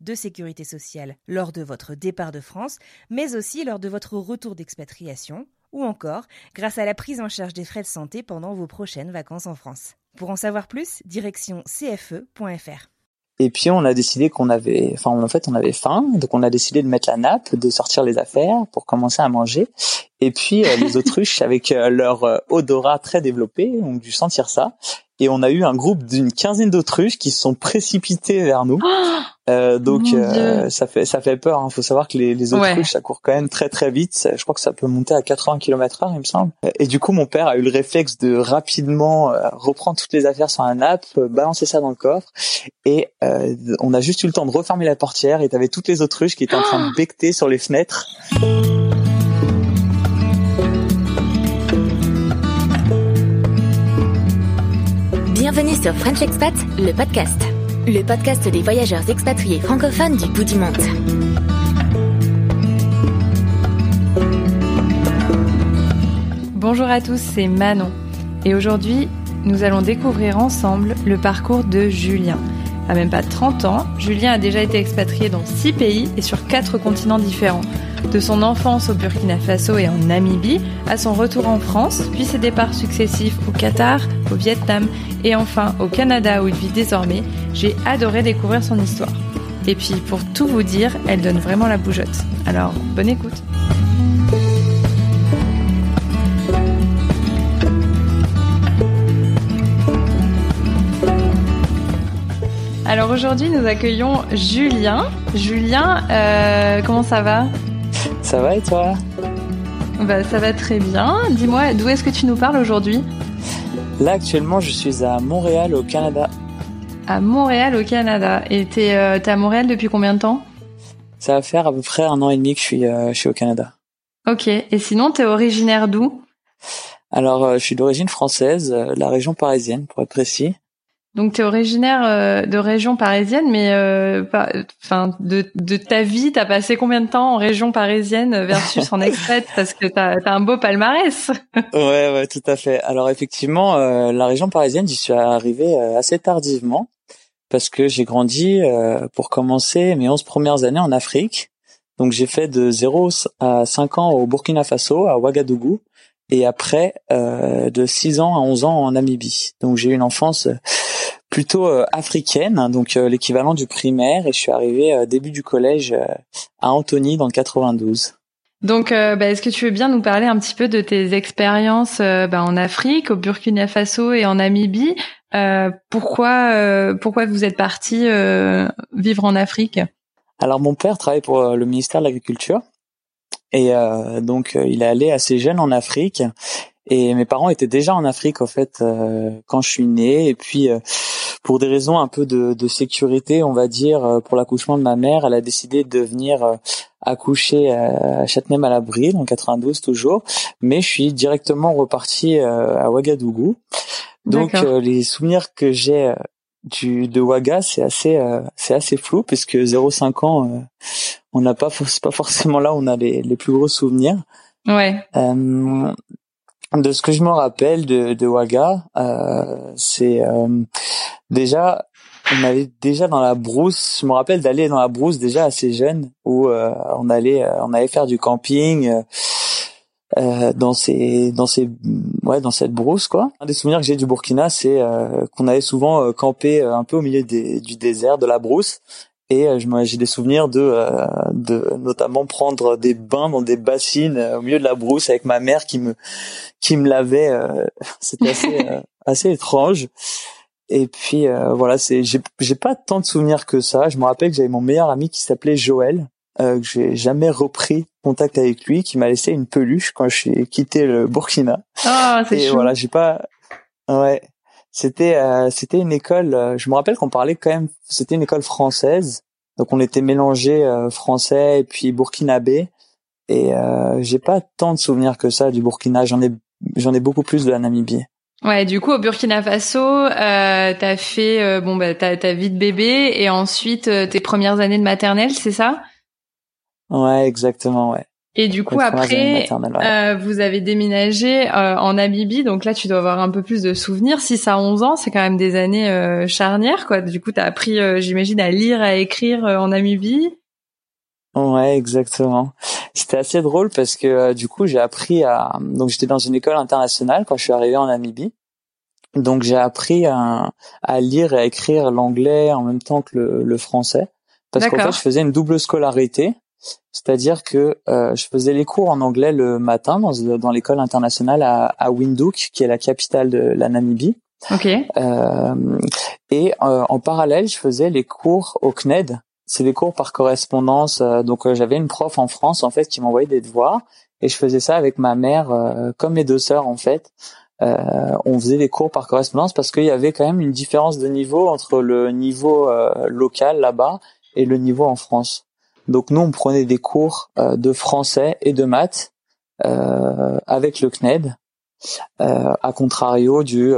de sécurité sociale lors de votre départ de France, mais aussi lors de votre retour d'expatriation, ou encore grâce à la prise en charge des frais de santé pendant vos prochaines vacances en France. Pour en savoir plus, direction cfe.fr. Et puis on a décidé qu'on avait, enfin en fait on avait faim, donc on a décidé de mettre la nappe, de sortir les affaires pour commencer à manger. Et puis euh, les autruches avec euh, leur euh, odorat très développé ont dû sentir ça. Et on a eu un groupe d'une quinzaine d'autruches qui se sont précipités vers nous. Euh, donc euh, ça fait ça fait peur. Il hein. faut savoir que les, les autruches Ouais. ça court quand même très très vite. Je crois que ça peut monter à 80 km/h, il me semble. Et du coup mon père a eu le réflexe de rapidement euh, reprendre toutes les affaires sur un nappe, balancer ça dans le coffre. Et euh, on a juste eu le temps de refermer la portière. Et t'avais toutes les autruches qui étaient en train de becter sur les fenêtres. Bienvenue sur French Expat, le podcast. Le podcast des voyageurs expatriés francophones du bout du monde. Bonjour à tous, c'est Manon. Et aujourd'hui, nous allons découvrir ensemble le parcours de Julien. À même pas 30 ans, Julien a déjà été expatrié dans 6 pays et sur 4 continents différents. De son enfance au Burkina Faso et en Namibie, à son retour en France, puis ses départs successifs au Qatar, au Vietnam et enfin au Canada où il vit désormais, j'ai adoré découvrir son histoire. Et puis pour tout vous dire, elle donne vraiment la bougeotte. Alors, bonne écoute. Alors aujourd'hui, nous accueillons Julien. Julien, euh, comment ça va? Ça va et toi bah, Ça va très bien. Dis-moi, d'où est-ce que tu nous parles aujourd'hui Là actuellement je suis à Montréal au Canada. À Montréal, au Canada. Et t'es euh, à Montréal depuis combien de temps Ça va faire à peu près un an et demi que je suis euh, je suis au Canada. Ok. Et sinon, t'es originaire d'où Alors euh, je suis d'origine française, euh, la région parisienne pour être précis. Donc t'es originaire euh, de région parisienne, mais euh, enfin de, de ta vie, t'as passé combien de temps en région parisienne versus en expat Parce que t'as as un beau palmarès? Ouais, ouais, tout à fait. Alors effectivement, euh, la région parisienne, j'y suis arrivé euh, assez tardivement parce que j'ai grandi, euh, pour commencer, mes 11 premières années en Afrique. Donc j'ai fait de 0 à 5 ans au Burkina Faso, à Ouagadougou, et après euh, de 6 ans à 11 ans en Namibie. Donc j'ai eu une enfance euh, plutôt euh, africaine, hein, donc euh, l'équivalent du primaire, et je suis arrivé euh, début du collège euh, à Antony dans le 92. Donc, euh, bah, est-ce que tu veux bien nous parler un petit peu de tes expériences euh, bah, en Afrique, au Burkina Faso et en Namibie? Euh, Pourquoi, euh, pourquoi vous êtes parti euh, vivre en Afrique? Alors mon père travaille pour le ministère de l'Agriculture et euh, donc il est allé assez jeune en Afrique et mes parents étaient déjà en Afrique en fait euh, quand je suis né et puis euh, pour des raisons un peu de, de sécurité on va dire euh, pour l'accouchement de ma mère elle a décidé de venir euh, accoucher à Châtenay-Malabry en 92 toujours. Mais je suis directement reparti euh, à Ouagadougou. Donc euh, les souvenirs que j'ai euh, du de Ouaga c'est assez euh, c'est assez flou puisque 0,5 ans euh, on n'a pas c'est pas forcément là où on a les, les plus gros souvenirs. Ouais. Euh, de ce que je me rappelle de, de Ouaga euh, c'est euh, déjà on allait déjà dans la brousse je me rappelle d'aller dans la brousse déjà assez jeune où euh, on allait euh, on allait faire du camping dans ces dans ces ouais dans cette brousse quoi. Un des souvenirs que j'ai du Burkina, c'est qu'on allait souvent camper un peu au milieu des, du désert, de la brousse, Et j'ai des souvenirs de, de notamment prendre des bains dans des bassines au milieu de la brousse avec ma mère qui me qui me lavait. C'était assez assez étrange. Et puis voilà, c'est j'ai j'ai pas tant de souvenirs que ça. Je me rappelle que j'avais mon meilleur ami qui s'appelait Joël, euh, que j'ai jamais repris contact avec lui, qui m'a laissé une peluche quand j'ai quitté le Burkina. Ah, c'est Et voilà, j'ai pas. Ouais, c'était euh, c'était une école. Euh, je me rappelle qu'on parlait quand même. C'était une école française, donc on était mélangé euh, français et puis burkinabé. Et j'ai pas tant de souvenirs que ça du Burkina. J'en ai j'en ai beaucoup plus de la Namibie. Ouais, du coup au Burkina Faso, euh, t'as fait bon bah ta ta vie de bébé et ensuite tes premières années de maternelle, c'est ça? Ouais, exactement, ouais. Et du coup, après, euh, vous avez déménagé euh, en Namibie, donc là, tu dois avoir un peu plus de souvenirs. 6 à 11 ans, c'est quand même des années euh, charnières, quoi. Du coup, tu as appris, j'imagine, à lire, à écrire en Namibie. Ouais, exactement. C'était assez drôle parce que du coup, j'ai appris à... Donc, j'étais dans une école internationale quand je suis arrivé en Namibie. Donc, j'ai appris à, à lire et à écrire l'anglais en même temps que le, le français. Parce qu'en fait, je faisais une double scolarité. C'est-à-dire que euh, je faisais les cours en anglais le matin dans, dans l'école internationale à, à, Windhoek, qui est la capitale de la Namibie. Okay. Euh, et euh, en parallèle, je faisais les cours au CNED. C'est des cours par correspondance. Euh, donc euh, j'avais une prof en France en fait qui m'envoyait des devoirs et je faisais ça avec ma mère, comme mes deux sœurs en fait. on faisait des cours par correspondance parce qu'il y avait quand même une différence de niveau entre le niveau local là-bas et le niveau en France. Donc nous, on prenait des cours euh, de français et de maths euh, avec le CNED, euh, à contrario du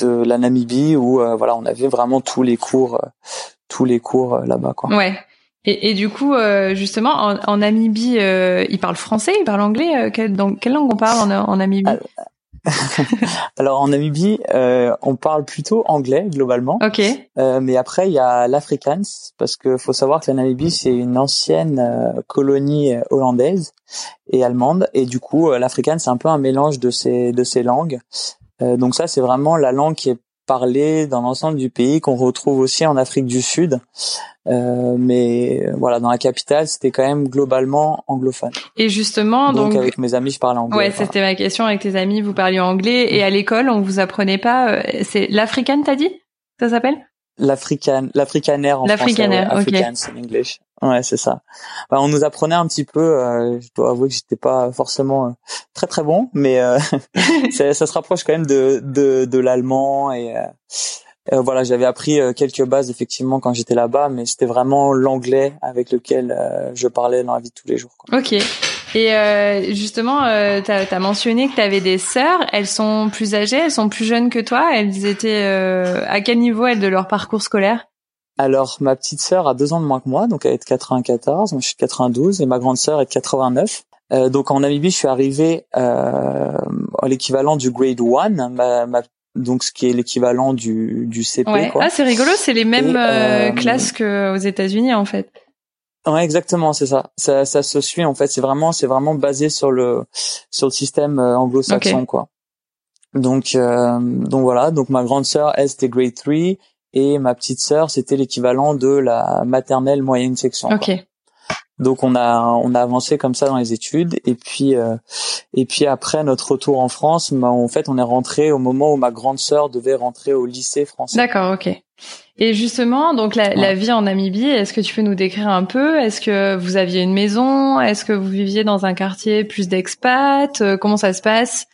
de la Namibie où voilà, on avait vraiment tous les cours, tous les cours là-bas quoi. Ouais. Et, et, du coup, justement, en, en Namibie, ils parlent français, ils parlent anglais. dans quelle langue on parle en, en Namibie? Alors en Namibie, euh, on parle plutôt anglais globalement. Ok. Euh, mais après, il y a l'Afrikaans parce que faut savoir que la Namibie c'est une ancienne euh, colonie hollandaise et allemande et du coup l'Afrikaans c'est un peu un mélange de ces de ces langues. donc ça c'est vraiment la langue qui est parlée dans l'ensemble du pays qu'on retrouve aussi en Afrique du Sud. Euh, mais voilà, dans la capitale, c'était quand même globalement anglophone. Et justement, donc, avec mes amis, je parlais anglais. Ouais, c'était ma question. Avec tes amis, vous parliez anglais, et à l'école, on vous apprenait pas. Euh, c'est l'africaine, t'as dit? Ça s'appelle? L'africaine, l'africanaire en français. Ouais, ok. en English. Ouais, c'est ça. Bah, on nous apprenait un petit peu. Euh, je dois avouer que j'étais pas forcément euh, très très bon, mais ça, ça, se rapproche quand même de de, de l'allemand et euh, voilà, j'avais appris euh, quelques bases effectivement quand j'étais là-bas, mais c'était vraiment l'anglais avec lequel euh, je parlais dans la vie de tous les jours. Quoi. Ok. Et justement, tu as, mentionné que tu avais des sœurs. Elles sont plus âgées, elles sont plus jeunes que toi. Elles étaient à quel niveau elles de leur parcours scolaire? Alors, ma petite sœur a deux ans de moins que moi, donc elle est de 94, moi je suis de 92, et ma grande sœur est de 89. donc en Namibie, je suis arrivé euh, à l'équivalent du grade 1. Ma, ma donc ce qui est l'équivalent du, du CP. Ouais. Quoi. Ah, c'est rigolo, c'est les mêmes euh, euh, classes qu'aux États-Unis en fait. Ouais, exactement, c'est ça. ça. Ça se suit en fait. C'est vraiment, c'est vraiment basé sur le sur le système euh, anglo-saxon quoi. Donc donc voilà. Donc ma grande sœur, elle c'était grade 3 et ma petite sœur c'était l'équivalent de la maternelle moyenne section. Ok. Donc on a on a avancé comme ça dans les études et puis euh, et puis après notre retour en France, bah, en fait on est rentré au moment où ma grande sœur devait rentrer au lycée français. D'accord, ok. Et justement, donc la, la vie en Namibie, est-ce que tu peux nous décrire un peu? Est-ce que vous aviez une maison? Est-ce que vous viviez dans un quartier plus d'expats? Euh, Comment ça se passe?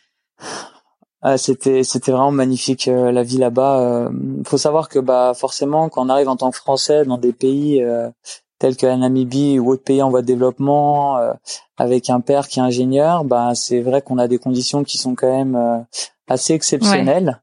Ah, c'était c'était vraiment magnifique euh, la vie là-bas. Il faut savoir que bah forcément quand on arrive en tant que Français dans des pays tels que la Namibie ou autres pays en voie de développement, euh, avec un père qui est ingénieur, bah c'est vrai qu'on a des conditions qui sont quand même euh, assez exceptionnelles.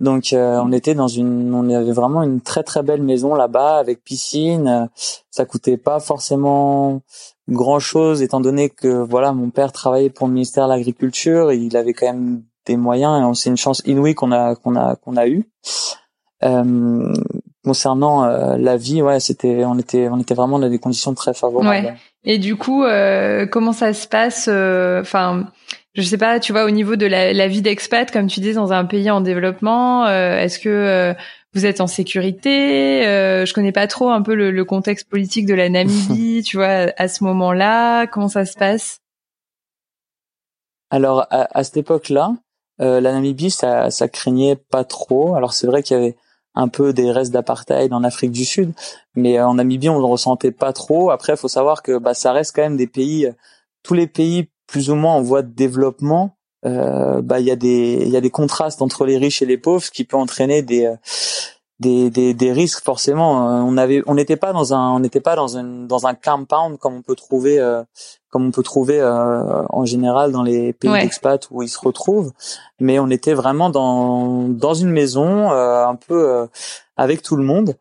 Donc euh, on était dans une, on avait vraiment une très très belle maison là-bas avec piscine. Ça coûtait pas forcément grand chose étant donné que voilà mon père travaillait pour le ministère de l'agriculture, il avait quand même des moyens et c'est une chance inouïe qu'on a qu'on a qu'on a eu. Euh, concernant euh, la vie, ouais, c'était, on était, on était vraiment dans des conditions très favorables. Ouais. Et du coup, euh, comment ça se passe euh, Enfin, je sais pas, tu vois, au niveau de la, la vie d'expat, comme tu dis, dans un pays en développement, est-ce que vous êtes en sécurité. Euh, je connais pas trop un peu le, le contexte politique de la Namibie, tu vois, à ce moment-là. Comment ça se passe? Alors à, à cette époque-là, euh, la Namibie, ça, ça craignait pas trop. Alors c'est vrai qu'il y avait un peu des restes d'apartheid en Afrique du Sud, mais euh, en Namibie, on le ressentait pas trop. Après, il faut savoir que bah, ça reste quand même des pays, tous les pays plus ou moins en voie de développement. Euh, bah il y a des il y a des contrastes entre les riches et les pauvres, ce qui peut entraîner des euh, des, des, des risques forcément. Euh, on avait, on n'était pas dans un, on n'était pas dans un dans un compound comme on peut trouver, euh, comme on peut trouver euh, en général dans les pays ouais. d'expat où ils se retrouvent. Mais on était vraiment dans dans une maison un peu avec tout le monde.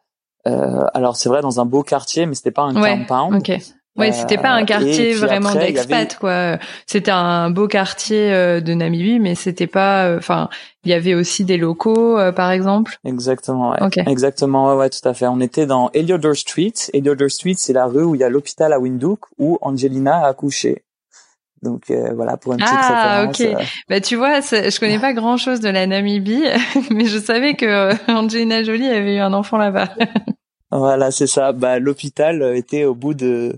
alors c'est vrai dans un beau quartier, mais c'était pas un ouais. compound. Okay. Ouais, c'était pas un quartier vraiment d'expat avait... quoi. C'était un beau quartier euh, de Namibie, mais c'était pas. euh, Enfin, il y avait aussi des locaux, euh, par exemple. Exactement. Ouais. Exactement. Ouais, ouais, tout à fait. On était dans Eliodor Street. Eliodor Street, c'est la rue où il y a l'hôpital à Windhoek où Angelina a accouché. Donc euh, voilà pour une petite Ah, ok. euh. Bah tu vois, je connais pas grand chose de la Namibie, mais je savais que euh, Angelina Jolie avait eu un enfant là-bas. Voilà, c'est ça. Bah l'hôpital était au bout de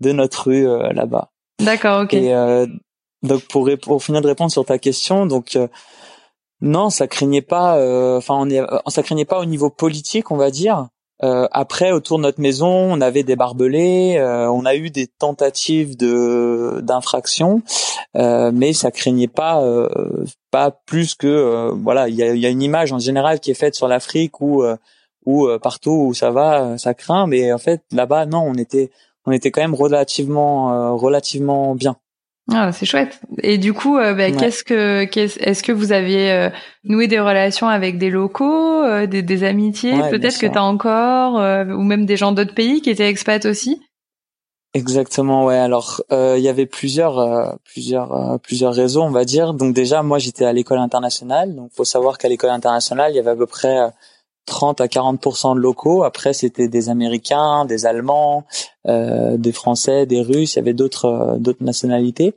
de notre rue euh, là-bas. D'accord, ok. Et euh, donc pour pour finir de répondre sur ta question, donc euh, non, ça craignait pas. euh, Enfin, on est, ça craignait pas au niveau politique, on va dire. Euh, après, autour de notre maison, on avait des barbelés, euh, on a eu des tentatives de d'infraction, euh, mais ça craignait pas euh, pas plus que euh, voilà. Il y a, y a une image en général qui est faite sur l'Afrique où euh, où euh, partout où ça va, euh, ça craint, mais en fait là-bas, non, on était on était quand même relativement euh, relativement bien. Ah, c'est chouette. Et du coup, euh, bah, Ouais. qu'est-ce que, qu'est-ce- est-ce que vous aviez euh, noué des relations avec des locaux, euh, des, des amitiés, Ouais, peut-être que sûr. t'as encore, euh, ou même des gens d'autres pays qui étaient expats aussi? Exactement, ouais. Alors, euh, il y avait plusieurs, euh, plusieurs, euh, plusieurs réseaux, on va dire. Donc déjà, moi, j'étais à l'école internationale. Donc, faut savoir qu'à l'école internationale, il y avait à peu près euh, 30 à 40% de locaux. Après, c'était des Américains, des Allemands, euh, des Français, des Russes. Il y avait d'autres, euh, d'autres nationalités.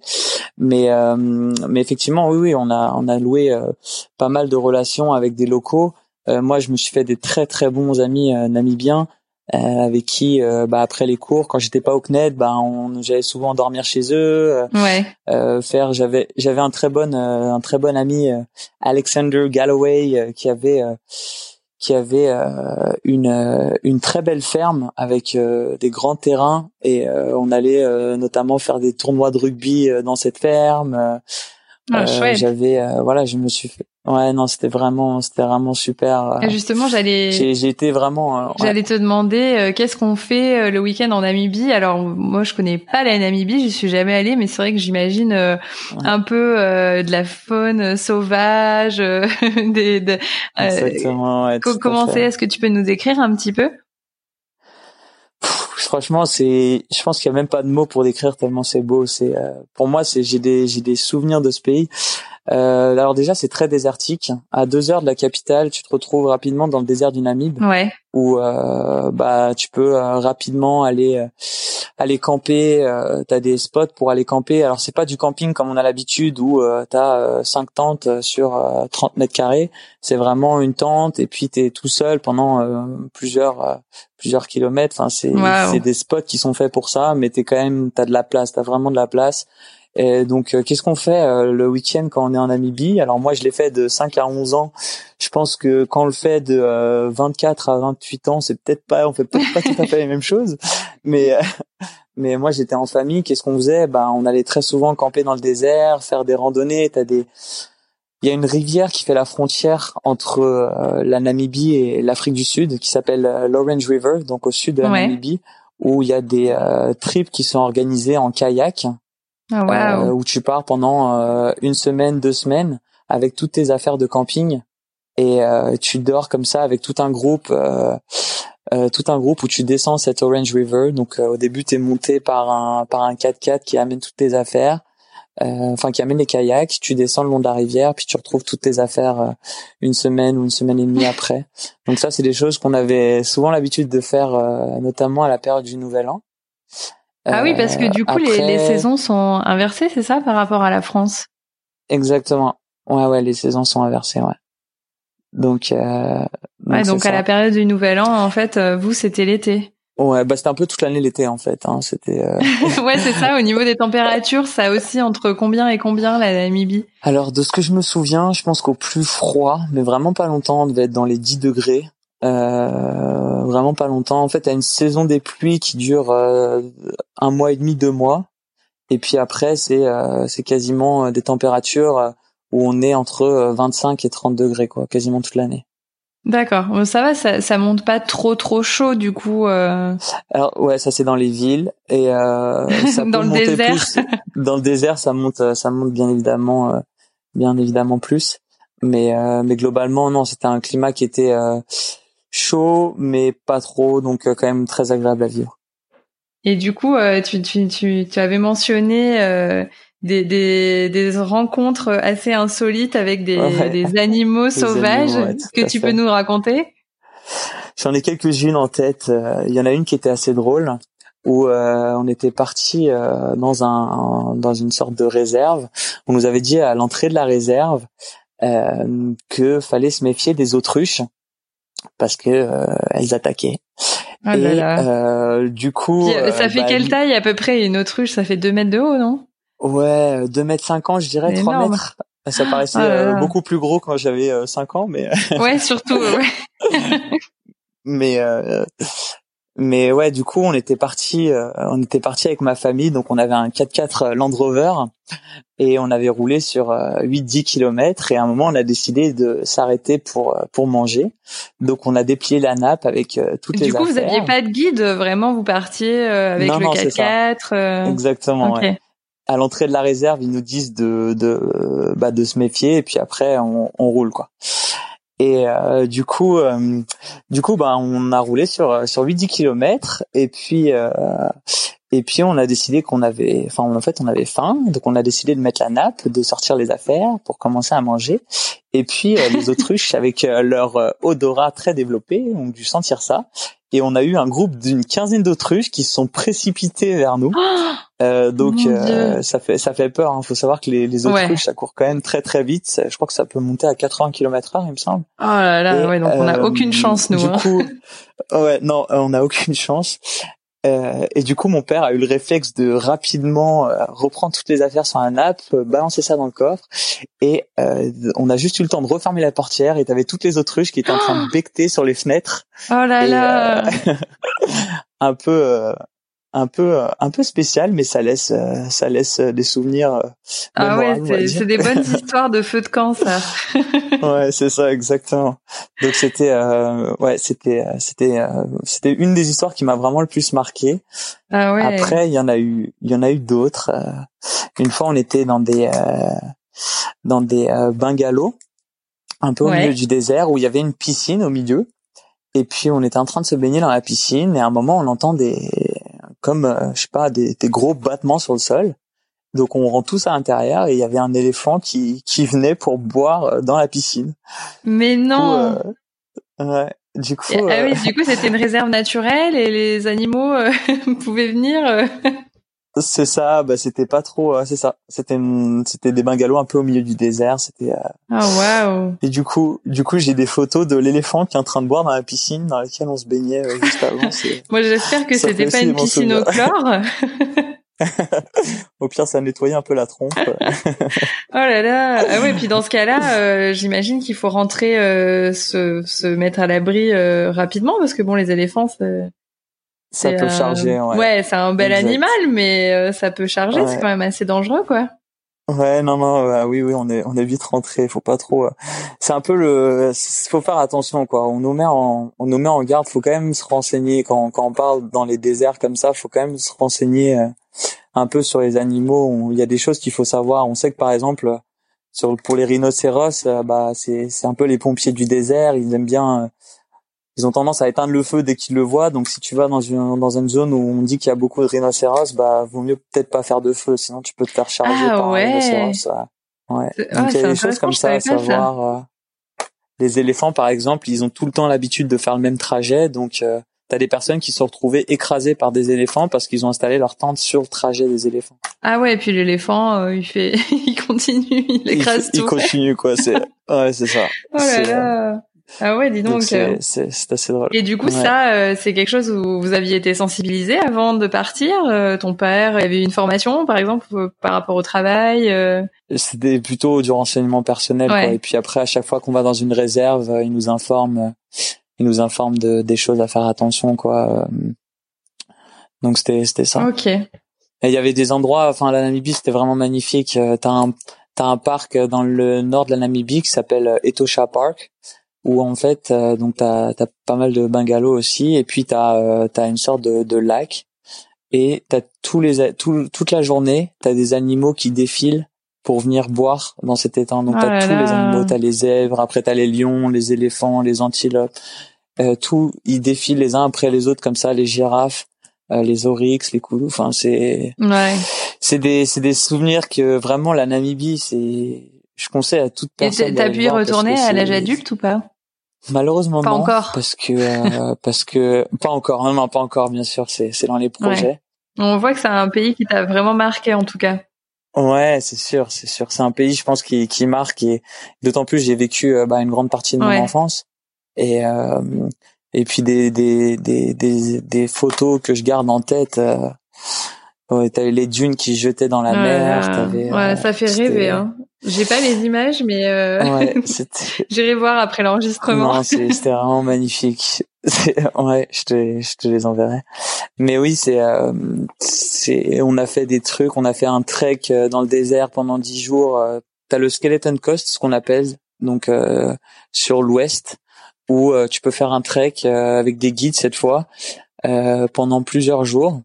Mais, euh, mais effectivement, oui, oui, on a, on a loué euh, pas mal de relations avec des locaux. Euh, moi, je me suis fait des très, très bons amis euh, namibiens euh, avec qui, euh, bah, après les cours, quand j'étais pas au CNED, bah, on, j'allais souvent dormir chez eux, Ouais. euh, faire. J'avais, j'avais un très bon, euh, un très bon ami, euh, Alexander Galloway, euh, qui avait, euh, qui avait euh, une, euh, une très belle ferme avec euh, des grands terrains et euh, on allait euh, notamment faire des tournois de rugby euh, dans cette ferme. Euh, Ah. J'avais, euh, voilà, je me suis fait. Ouais, non, c'était vraiment, c'était vraiment super. Et justement, j'allais, J'ai, été vraiment. euh, ouais. j'allais te demander euh, qu'est-ce qu'on fait euh, le week-end en Namibie? Alors moi, je connais pas la Namibie, j'y suis jamais allée, mais c'est vrai que j'imagine euh, Ouais. un peu euh, de la faune sauvage, euh, des, de, euh, Exactement. ouais, co- tout à comment c'est? Est-ce que tu peux nous décrire un petit peu? Pff, Franchement, c'est, je pense qu'il y a même pas de mots pour décrire tellement c'est beau. C'est, euh, pour moi, c'est, j'ai des, j'ai des souvenirs de ce pays. Euh, alors déjà, c'est très désertique. À deux heures de la capitale, tu te retrouves rapidement dans le désert du Namib, Ouais. où euh, bah tu peux euh, rapidement aller euh, aller camper. Euh, t'as des spots pour aller camper. Alors c'est pas du camping comme on a l'habitude où euh, t'as euh, cinq tentes sur euh, 30 mètres carrés. C'est vraiment une tente et puis t'es tout seul pendant euh, plusieurs euh, plusieurs kilomètres. Enfin c'est Wow. c'est des spots qui sont faits pour ça, mais t'es quand même t'as de la place. T'as vraiment de la place. Et donc, euh, qu'est-ce qu'on fait euh, le week-end quand on est en Namibie? Alors moi, je l'ai fait de 5 à 11 ans. Je pense que quand on le fait de euh, 24 à 28 ans, c'est peut-être pas, on fait peut-être pas tout à fait les mêmes choses. Mais euh, mais moi, j'étais en famille. Qu'est-ce qu'on faisait? Ben, on allait très souvent camper dans le désert, faire des randonnées. T'as des il y a une rivière qui fait la frontière entre euh, la Namibie et l'Afrique du Sud qui s'appelle euh, l'Orange River, donc au sud de la Ouais. Namibie, où il y a des euh, trips qui sont organisés en kayak Ah, euh, Waouh. où tu pars pendant euh, une semaine, deux semaines avec toutes tes affaires de camping et euh, tu dors comme ça avec tout un groupe, euh, euh, tout un groupe où tu descends cette Orange River. Donc euh, au début t'es monté par un par un 4x4 qui amène toutes tes affaires, euh, enfin qui amène les kayaks. Tu descends le long de la rivière puis tu retrouves toutes tes affaires une semaine ou une semaine et demie après. Donc ça c'est des choses qu'on avait souvent l'habitude de faire, euh, notamment à la période du Nouvel An. Ah oui, parce que du coup, Euh, les, saisons sont inversées, c'est ça, par rapport à la France? Exactement. Ouais, ouais, les saisons sont inversées, ouais. Donc, euh, donc, ouais, donc à la période du Nouvel An, en fait, vous c'était l'été. Ouais, bah c'était un peu toute l'année l'été en fait. Hein. C'était. Euh... ouais, c'est ça. Au niveau des températures, ça aussi entre combien et combien la Namibie? Alors de ce que je me souviens, je pense qu'au plus froid, mais vraiment pas longtemps, on devait être dans les 10 degrés. Euh, vraiment pas longtemps. En fait, à une saison des pluies qui dure euh, un mois et demi, deux mois. Et puis après, c'est euh, c'est quasiment euh, des températures où on est entre 25 et 30 degrés, quoi, quasiment toute l'année. D'accord, ça va, ça, ça monte pas trop trop chaud du coup. Euh... Alors ouais, ça c'est dans les villes et euh, ça dans peut le désert. Plus. Dans le désert, ça monte, ça monte bien évidemment, euh, bien évidemment plus. Mais euh, mais globalement non, c'était un climat qui était euh, chaud mais pas trop, donc quand même très agréable à vivre. Et du coup, tu, tu, tu, tu avais mentionné des, des, des rencontres assez insolites avec des, des animaux sauvages que tu peux nous raconter? J'en ai quelques-unes en tête. Euh, il y en a une qui était assez drôle où euh, on était parti euh, dans un dans une sorte de réserve. On nous avait dit à l'entrée de la réserve euh, que fallait se méfier des autruches parce que elles attaquaient. Oh là là. Et du coup, ça fait bah, quelle taille à peu près une autruche? Ça fait deux mètres de haut, non? Ouais, 2 mètres 5 ans, je dirais 3 mètres. Ça paraissait oh euh, beaucoup plus gros quand j'avais 5 euh, ans, mais. ouais, surtout. Ouais. mais euh, mais ouais, du coup, on était parti, on était parti avec ma famille, donc on avait un 4x4 Land Rover et on avait roulé sur 8-10 kilomètres et à un moment, on a décidé de s'arrêter pour pour manger. Donc, on a déplié la nappe avec toutes les Du coup, vous aviez pas de guide, vraiment, vous partiez avec le 4x4. Exactement. Ouais à l'entrée de la réserve, ils nous disent de de bah, de se méfier et puis après on, on roule quoi. Et euh, du coup, euh, du coup, bah, on a roulé sur sur 8-10 kilomètres et puis euh, et puis on a décidé qu'on avait, enfin en fait on avait faim, donc on a décidé de mettre la nappe, de sortir les affaires pour commencer à manger. Et puis les autruches avec leur odorat très développé ont dû sentir ça et on a eu un groupe d'une quinzaine d'autruches qui se sont précipités vers nous. Euh, donc euh, ça fait ça fait peur. Il hein. faut savoir que les, les autruches ça court quand même très très vite. Je crois que ça peut monter à 80 km/h, il me semble. Oh là là, ouais, donc on a euh, aucune chance nous. Du hein. coup, ouais, non, on n'a aucune chance. Euh, et du coup, mon père a eu le réflexe de rapidement euh, reprendre toutes les affaires sur un app, euh, balancer ça dans le coffre, et on a juste eu le temps de refermer la portière. Et t'avais toutes les autruches qui étaient en train de becter sur les fenêtres. Oh là là Un peu, un peu euh, un peu spécial mais ça laisse euh, ça laisse euh, des souvenirs ah ouais c'est des bonnes histoires de feu de camp ça. Ouais c'est ça exactement. Donc c'était ouais c'était c'était c'était une des histoires qui m'a vraiment le plus marqué. Ah ouais. après il y en a eu il y en a eu d'autres une fois on était dans des dans des bungalows un peu au milieu du désert où il y avait une piscine au milieu. Et puis on était en train de se baigner dans la piscine et à un moment on entend des comme euh, je sais pas des, des, gros battements sur le sol. Donc on rentre tous à l'intérieur et il y avait un éléphant qui qui venait pour boire euh, dans la piscine. Mais non. Du coup, euh, ouais. Du coup. Ah oui, du coup c'était une réserve naturelle et les animaux pouvaient venir. C'est ça, bah c'était pas trop, c'est ça. C'était c'était des bungalows un peu au milieu du désert, c'était Oh waouh. Et du coup, du coup, j'ai des photos de l'éléphant qui est en train de boire dans la piscine dans laquelle on se baignait euh, juste avant. Moi, j'espère que c'était pas une piscine au chlore. au pire, ça nettoyait un peu la trompe. oh là là. Ah ouais, puis dans ce cas-là, euh, j'imagine qu'il faut rentrer euh, se, se mettre à l'abri rapidement parce que bon, les éléphants, ça peut charger. Ouais, ouais c'est un bel animal, mais euh, ça peut charger. C'est quand même assez dangereux, quoi. Ouais, non, non, bah oui, oui, on est, on est vite rentré. Faut pas trop. Euh, c'est un peu le. Faut faire attention, quoi. On nous met en, on nous met en garde. Faut quand même se renseigner quand, quand on parle dans les déserts comme ça. Faut quand même se renseigner euh, un peu sur les animaux. Il y a des choses qu'il faut savoir. On sait que par exemple, sur pour les rhinocéros, bah c'est, c'est un peu les pompiers du désert. Ils aiment bien ils ont tendance à éteindre le feu dès qu'ils le voient. Donc si tu vas dans une dans une zone où on dit qu'il y a beaucoup de rhinocéros, bah vaut mieux peut-être pas faire de feu, sinon tu peux te faire charger ah, par ouais. un rhinocéros. Ouais. Ah, Donc il y a des choses comme ça à savoir. Euh, les éléphants par exemple, ils ont tout le temps l'habitude de faire le même trajet, donc euh, t'as des personnes qui se sont retrouvées écrasées par des éléphants parce qu'ils ont installé leur tente sur le trajet des éléphants. Ah ouais, et puis l'éléphant, euh, il fait, il continue, il écrase il, tout. Il continue quoi, c'est, ouais, c'est ça. Oh là là. Ah ouais, dis donc. c'est c'est assez drôle. Et du coup, ça, c'est quelque chose où vous aviez été sensibilisé avant de partir. ton père avait eu une formation, par exemple, par rapport au travail. C'était plutôt du renseignement personnel. Quoi. Et puis après, à chaque fois qu'on va dans une réserve, il nous informe, il nous informe de des choses à faire attention, quoi. Donc c'était c'était ça. Ok. Et il y avait des endroits, enfin la Namibie c'était vraiment magnifique. Euh, t'as un t'as un parc dans le nord de la Namibie qui s'appelle euh, Etosha Park où en fait euh, donc t'as as pas mal de bungalows aussi et puis t'as euh, t'as une sorte de, de lac et t'as tous les tout, toute la journée t'as des animaux qui défilent pour venir boire dans cet étang donc t'as oh tous les animaux t'as les zèbres après t'as les lions les éléphants les antilopes euh, tout ils défilent les uns après les autres comme ça les girafes euh, les oryx, les koulous. Enfin, c'est ouais. c'est des c'est des souvenirs que vraiment la Namibie, c'est je conseille à toute personne. Et t'as pu y retourner à l'âge adulte ou pas? Malheureusement pas non, encore parce que euh, parce que pas encore, non non pas encore bien sûr, c'est c'est dans les projets. On voit que c'est un pays qui t'a vraiment marqué en tout cas. Ouais, c'est sûr, c'est sûr. C'est un pays, je pense, qui, qui marque et d'autant plus j'ai vécu euh, bah, une grande partie de mon enfance et euh, et puis des des des des, des photos que je garde en tête. Euh, ouais, t'avais les dunes qui jetaient dans la mer. T'avais, ouais, ça fait rêver. Hein. J'ai pas les images, mais euh... ouais, j'irai voir après l'enregistrement. Non, c'était vraiment magnifique. ouais, je te, je te les enverrai. Mais oui, c'est, euh, c'est, on a fait des trucs. On a fait un trek euh, dans le désert pendant dix jours. Euh, t'as le Skeleton Coast, ce qu'on appelle, donc euh, sur l'ouest où euh, tu peux faire un trek euh, avec des guides cette fois euh, pendant plusieurs jours.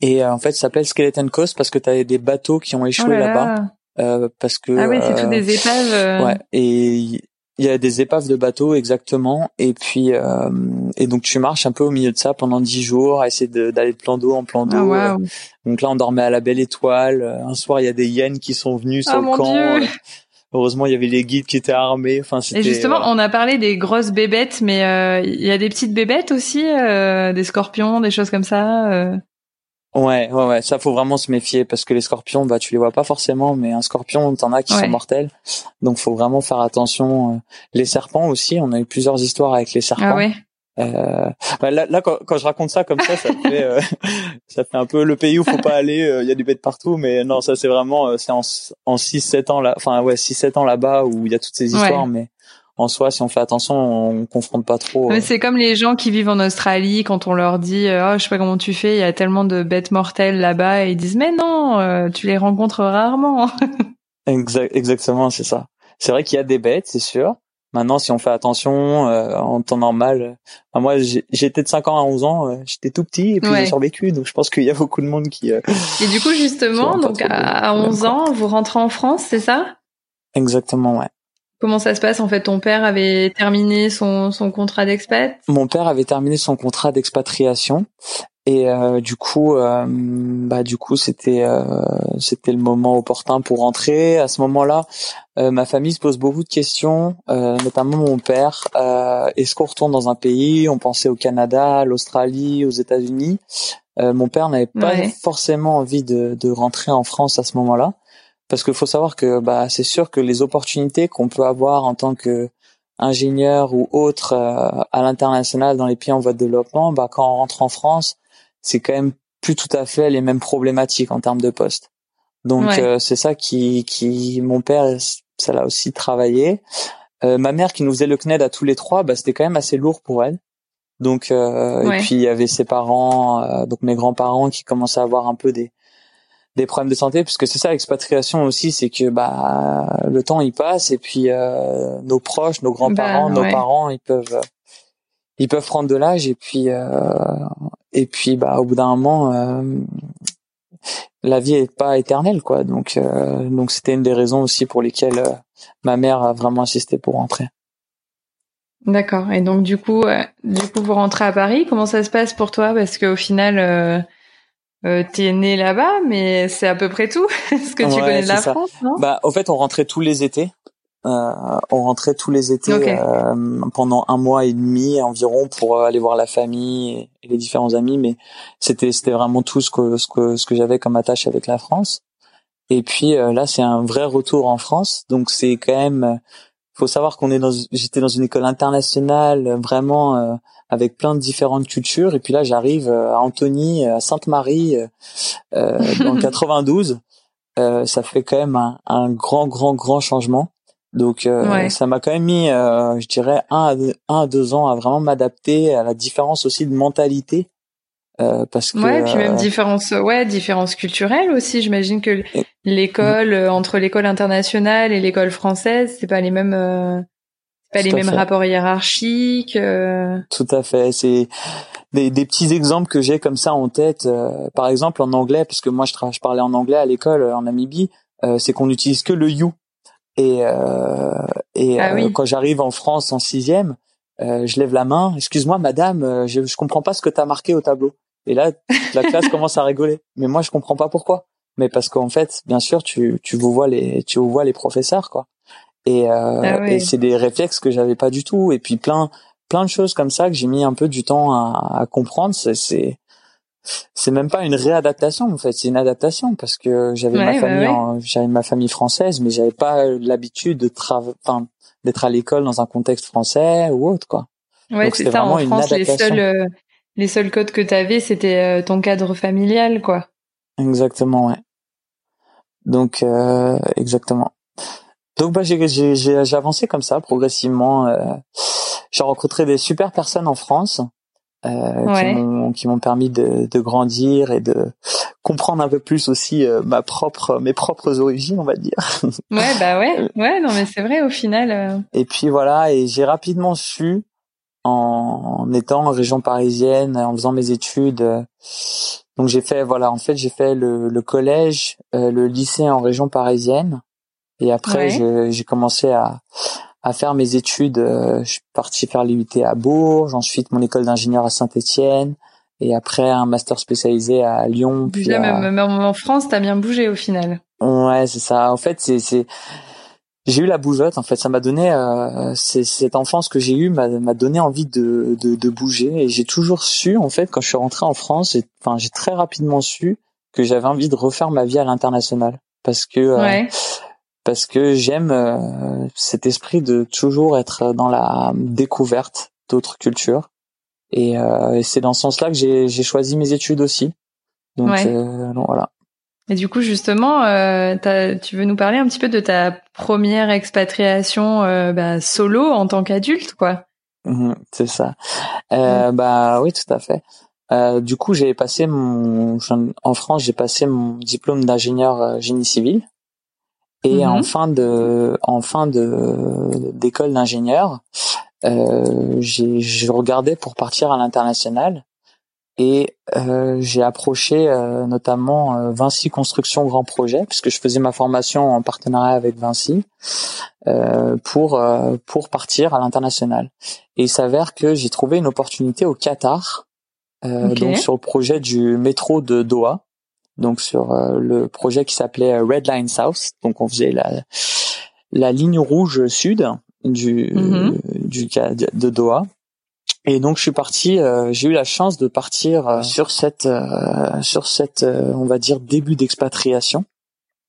Et en fait, ça s'appelle Skeleton Coast parce que tu as des bateaux qui ont échoué oh là-bas. Parce que ah oui, c'est tout des épaves. Ouais, et il y a des épaves de bateaux exactement. Et puis euh, et donc tu marches un peu au milieu de ça pendant dix jours, à essayer d'aller de, plan d'eau en plan d'eau. Ah, donc là, on dormait à la belle étoile. Un soir, il y a des hyènes qui sont venus sur oh, le camp. Dieu. Heureusement, il y avait les guides qui étaient armés. Enfin, Et justement, euh, on a parlé des grosses bébêtes, mais euh, il y a des petites bébêtes aussi, euh, des scorpions, des choses comme ça. Euh. Ouais, ouais, ouais. Ça, faut vraiment se méfier parce que les scorpions, bah, tu les vois pas forcément, mais un scorpion, t'en as qui sont mortels. Donc, faut vraiment faire attention. Les serpents aussi, on a eu plusieurs histoires avec les serpents. Ah ouais. Euh, bah là, là quand, quand, je raconte ça comme ça, ça fait, euh, ça fait un peu le pays où faut pas aller. Euh, il y a du bêtes partout, mais non, ça c'est vraiment, euh, c'est en, en 6-7 ans là, enfin ouais, 6-7 ans là-bas où il y a toutes ces histoires, mais en soi, si on fait attention, on confronte pas trop. Mais c'est comme les gens qui vivent en Australie quand on leur dit, oh, je sais pas comment tu fais, il y a tellement de bêtes mortelles là-bas, et ils disent, mais non, tu les rencontres rarement. exact, exactement, c'est ça. C'est vrai qu'il y a des bêtes, c'est sûr. Maintenant, si on fait attention, euh, en temps normal, euh, moi j'étais de 5 ans à 11 ans, euh, j'étais tout petit et puis j'ai survécu, donc je pense qu'il y a beaucoup de monde qui. et du coup, justement, donc à 11 ans, vous rentrez en France, c'est ça? Exactement, ouais. Comment ça se passe en fait? Ton père avait terminé son, son contrat d'expat? Mon père avait terminé son contrat d'expatriation et euh, du coup, euh, bah du coup c'était euh, c'était le moment opportun pour rentrer. À ce moment-là, ma famille se pose beaucoup de questions, notamment mon père. Est-ce qu'on retourne dans un pays? On pensait au Canada, l'Australie, aux États-Unis. mon père n'avait pas forcément envie de, de rentrer en France à ce moment-là, parce qu'il faut savoir que bah c'est sûr que les opportunités qu'on peut avoir en tant que ingénieur ou autre à l'international dans les pays en voie de développement, bah quand on rentre en France c'est quand même plus tout à fait les mêmes problématiques en termes de poste. Donc euh, c'est ça qui, qui mon père, ça l'a aussi travaillé. Euh, ma mère qui nous faisait le CNED à tous les trois, bah, c'était quand même assez lourd pour elle. Donc euh, et puis il y avait ses parents, donc mes grands-parents qui commençaient à avoir un peu des des problèmes de santé puisque c'est ça l'expatriation aussi c'est que bah le temps il passe et puis nos proches nos grands-parents bah, nos parents ils peuvent ils peuvent prendre de l'âge et puis et puis bah au bout d'un moment euh, la vie est pas éternelle quoi. Donc euh, donc c'était une des raisons aussi pour lesquelles euh, ma mère a vraiment insisté pour rentrer. D'accord. Et donc du coup du coup vous rentrez à Paris. Comment ça se passe pour toi? Parce qu'au final euh, t'es né là-bas, mais c'est à peu près tout. ce que tu connais de la France, non? Bah, au fait, on rentrait tous les étés. Euh, on rentrait tous les étés euh, pendant un mois et demi environ pour euh, aller voir la famille et, les différents amis. Mais c'était c'était vraiment tout ce que ce que ce que j'avais comme attache avec la France. Et puis là c'est un vrai retour en France. Donc c'est quand même faut savoir qu'on est dans, j'étais dans une école internationale, vraiment euh, avec plein de différentes cultures. Et puis là, j'arrive à Antony, à Sainte-Marie, euh, dans le 92. ça fait quand même un, un, grand, grand, grand changement. Donc ça m'a quand même mis, je dirais, un à, deux, un à deux ans à vraiment m'adapter à la différence aussi de mentalité euh, parce que ouais, puis même euh, différence, ouais, différence culturelle aussi. J'imagine que l'école euh, entre l'école internationale et l'école française, c'est pas les mêmes, pas les mêmes rapports hiérarchiques. Tout à fait. C'est des, des, petits exemples que j'ai comme ça en tête. par exemple, en anglais, parce que moi je, je parlais en anglais à l'école en Namibie, c'est qu'on n'utilise que le you. Et, et ah quand j'arrive en France en sixième, je lève la main. Excuse-moi, madame, je, je comprends pas ce que tu as marqué au tableau. Et là, la classe commence à rigoler. Mais moi, je comprends pas pourquoi. Mais parce qu'en fait, bien sûr, tu, tu vous vois les, tu vous vois les professeurs, quoi. Et, euh, ah et c'est des réflexes que j'avais pas du tout. Et puis plein, plein de choses comme ça que j'ai mis un peu du temps à, à comprendre. C'est, c'est, même pas une réadaptation en fait, c'est une adaptation parce que j'avais ma famille, j'avais ma famille française, mais j'avais pas l'habitude de enfin, d'être à l'école dans un contexte français ou autre quoi. Ouais, c'est ça. En France, les seuls, euh, les seuls codes que tu avais, c'était euh, ton cadre familial, quoi. Exactement, ouais. Donc, euh, exactement. Donc, bah, j'ai, j'ai, j'ai avancé comme ça, progressivement. Euh, j'ai rencontré des super personnes en France euh, qui, m'ont, qui m'ont permis de, de grandir et de comprendre un peu plus aussi euh, ma propre, mes propres origines, on va dire. Ouais, bah ouais, ouais, non, mais c'est vrai au final. Et puis voilà, et j'ai rapidement su en, étant en région parisienne, en faisant mes études. Donc j'ai fait voilà, en fait j'ai fait le, le collège, euh, le lycée en région parisienne, et après j'ai commencé à à faire mes études. Euh, je suis parti faire l'UT à Bourges, ensuite mon école d'ingénieur à Saint-Étienne, et après un master spécialisé à Lyon. Puis même, en France, t'as bien bougé au final. Ouais, c'est ça. En fait, c'est c'est j'ai eu la bougeotte en fait ça m'a donné euh, cette enfance que j'ai eue m'a donné envie de, de, de bouger et j'ai toujours su en fait quand je suis rentré en France enfin j'ai très rapidement su que j'avais envie de refaire ma vie à l'international parce que euh, parce que j'aime euh, cet esprit de toujours être dans la découverte d'autres cultures et, euh, et c'est dans ce sens-là que j'ai choisi mes études aussi donc, donc voilà et du coup, justement, euh, tu veux nous parler un petit peu de ta première expatriation euh, bah, solo en tant qu'adulte, quoi? Mmh, C'est ça. Euh, Bah oui, tout à fait. Euh, du coup, j'ai passé mon, en France, j'ai passé mon diplôme d'ingénieur euh, génie civil. Et mmh en fin de, en fin de d'école d'ingénieur, euh, j'ai, je regardais pour partir à l'international et euh, j'ai approché euh, notamment euh, Vinci Construction Grand Projet puisque je faisais ma formation en partenariat avec Vinci pour pour partir à l'international. Et il s'avère que j'ai trouvé une opportunité au Qatar, donc sur le projet du métro de Doha, donc sur le projet qui s'appelait Red Line South. Donc on faisait la la ligne rouge sud du mm-hmm. du de Doha et donc je suis parti, euh, j'ai eu la chance de partir euh, sur cette euh, sur cette on va dire début d'expatriation.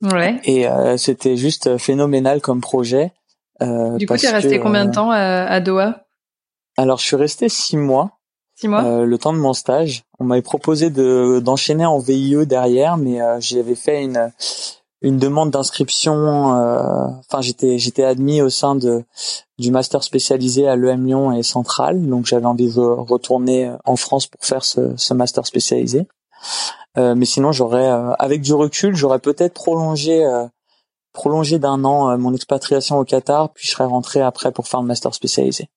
Ouais. Et c'était juste phénoménal comme projet. du coup, tu es resté combien de temps à, Doha? Alors je suis resté six mois. Mois. le temps de mon stage. On m'avait proposé de d'enchaîner en VIE derrière, mais j'avais fait une une demande d'inscription. Euh, enfin, j'étais j'étais admis au sein de du master spécialisé à l'EM Lyon et Centrale, donc j'avais envie de retourner en France pour faire ce, ce master spécialisé. Euh, mais sinon, j'aurais, euh, avec du recul, j'aurais peut-être prolongé prolongé d'un an mon expatriation au Qatar, puis je serais rentré après pour faire un master spécialisé.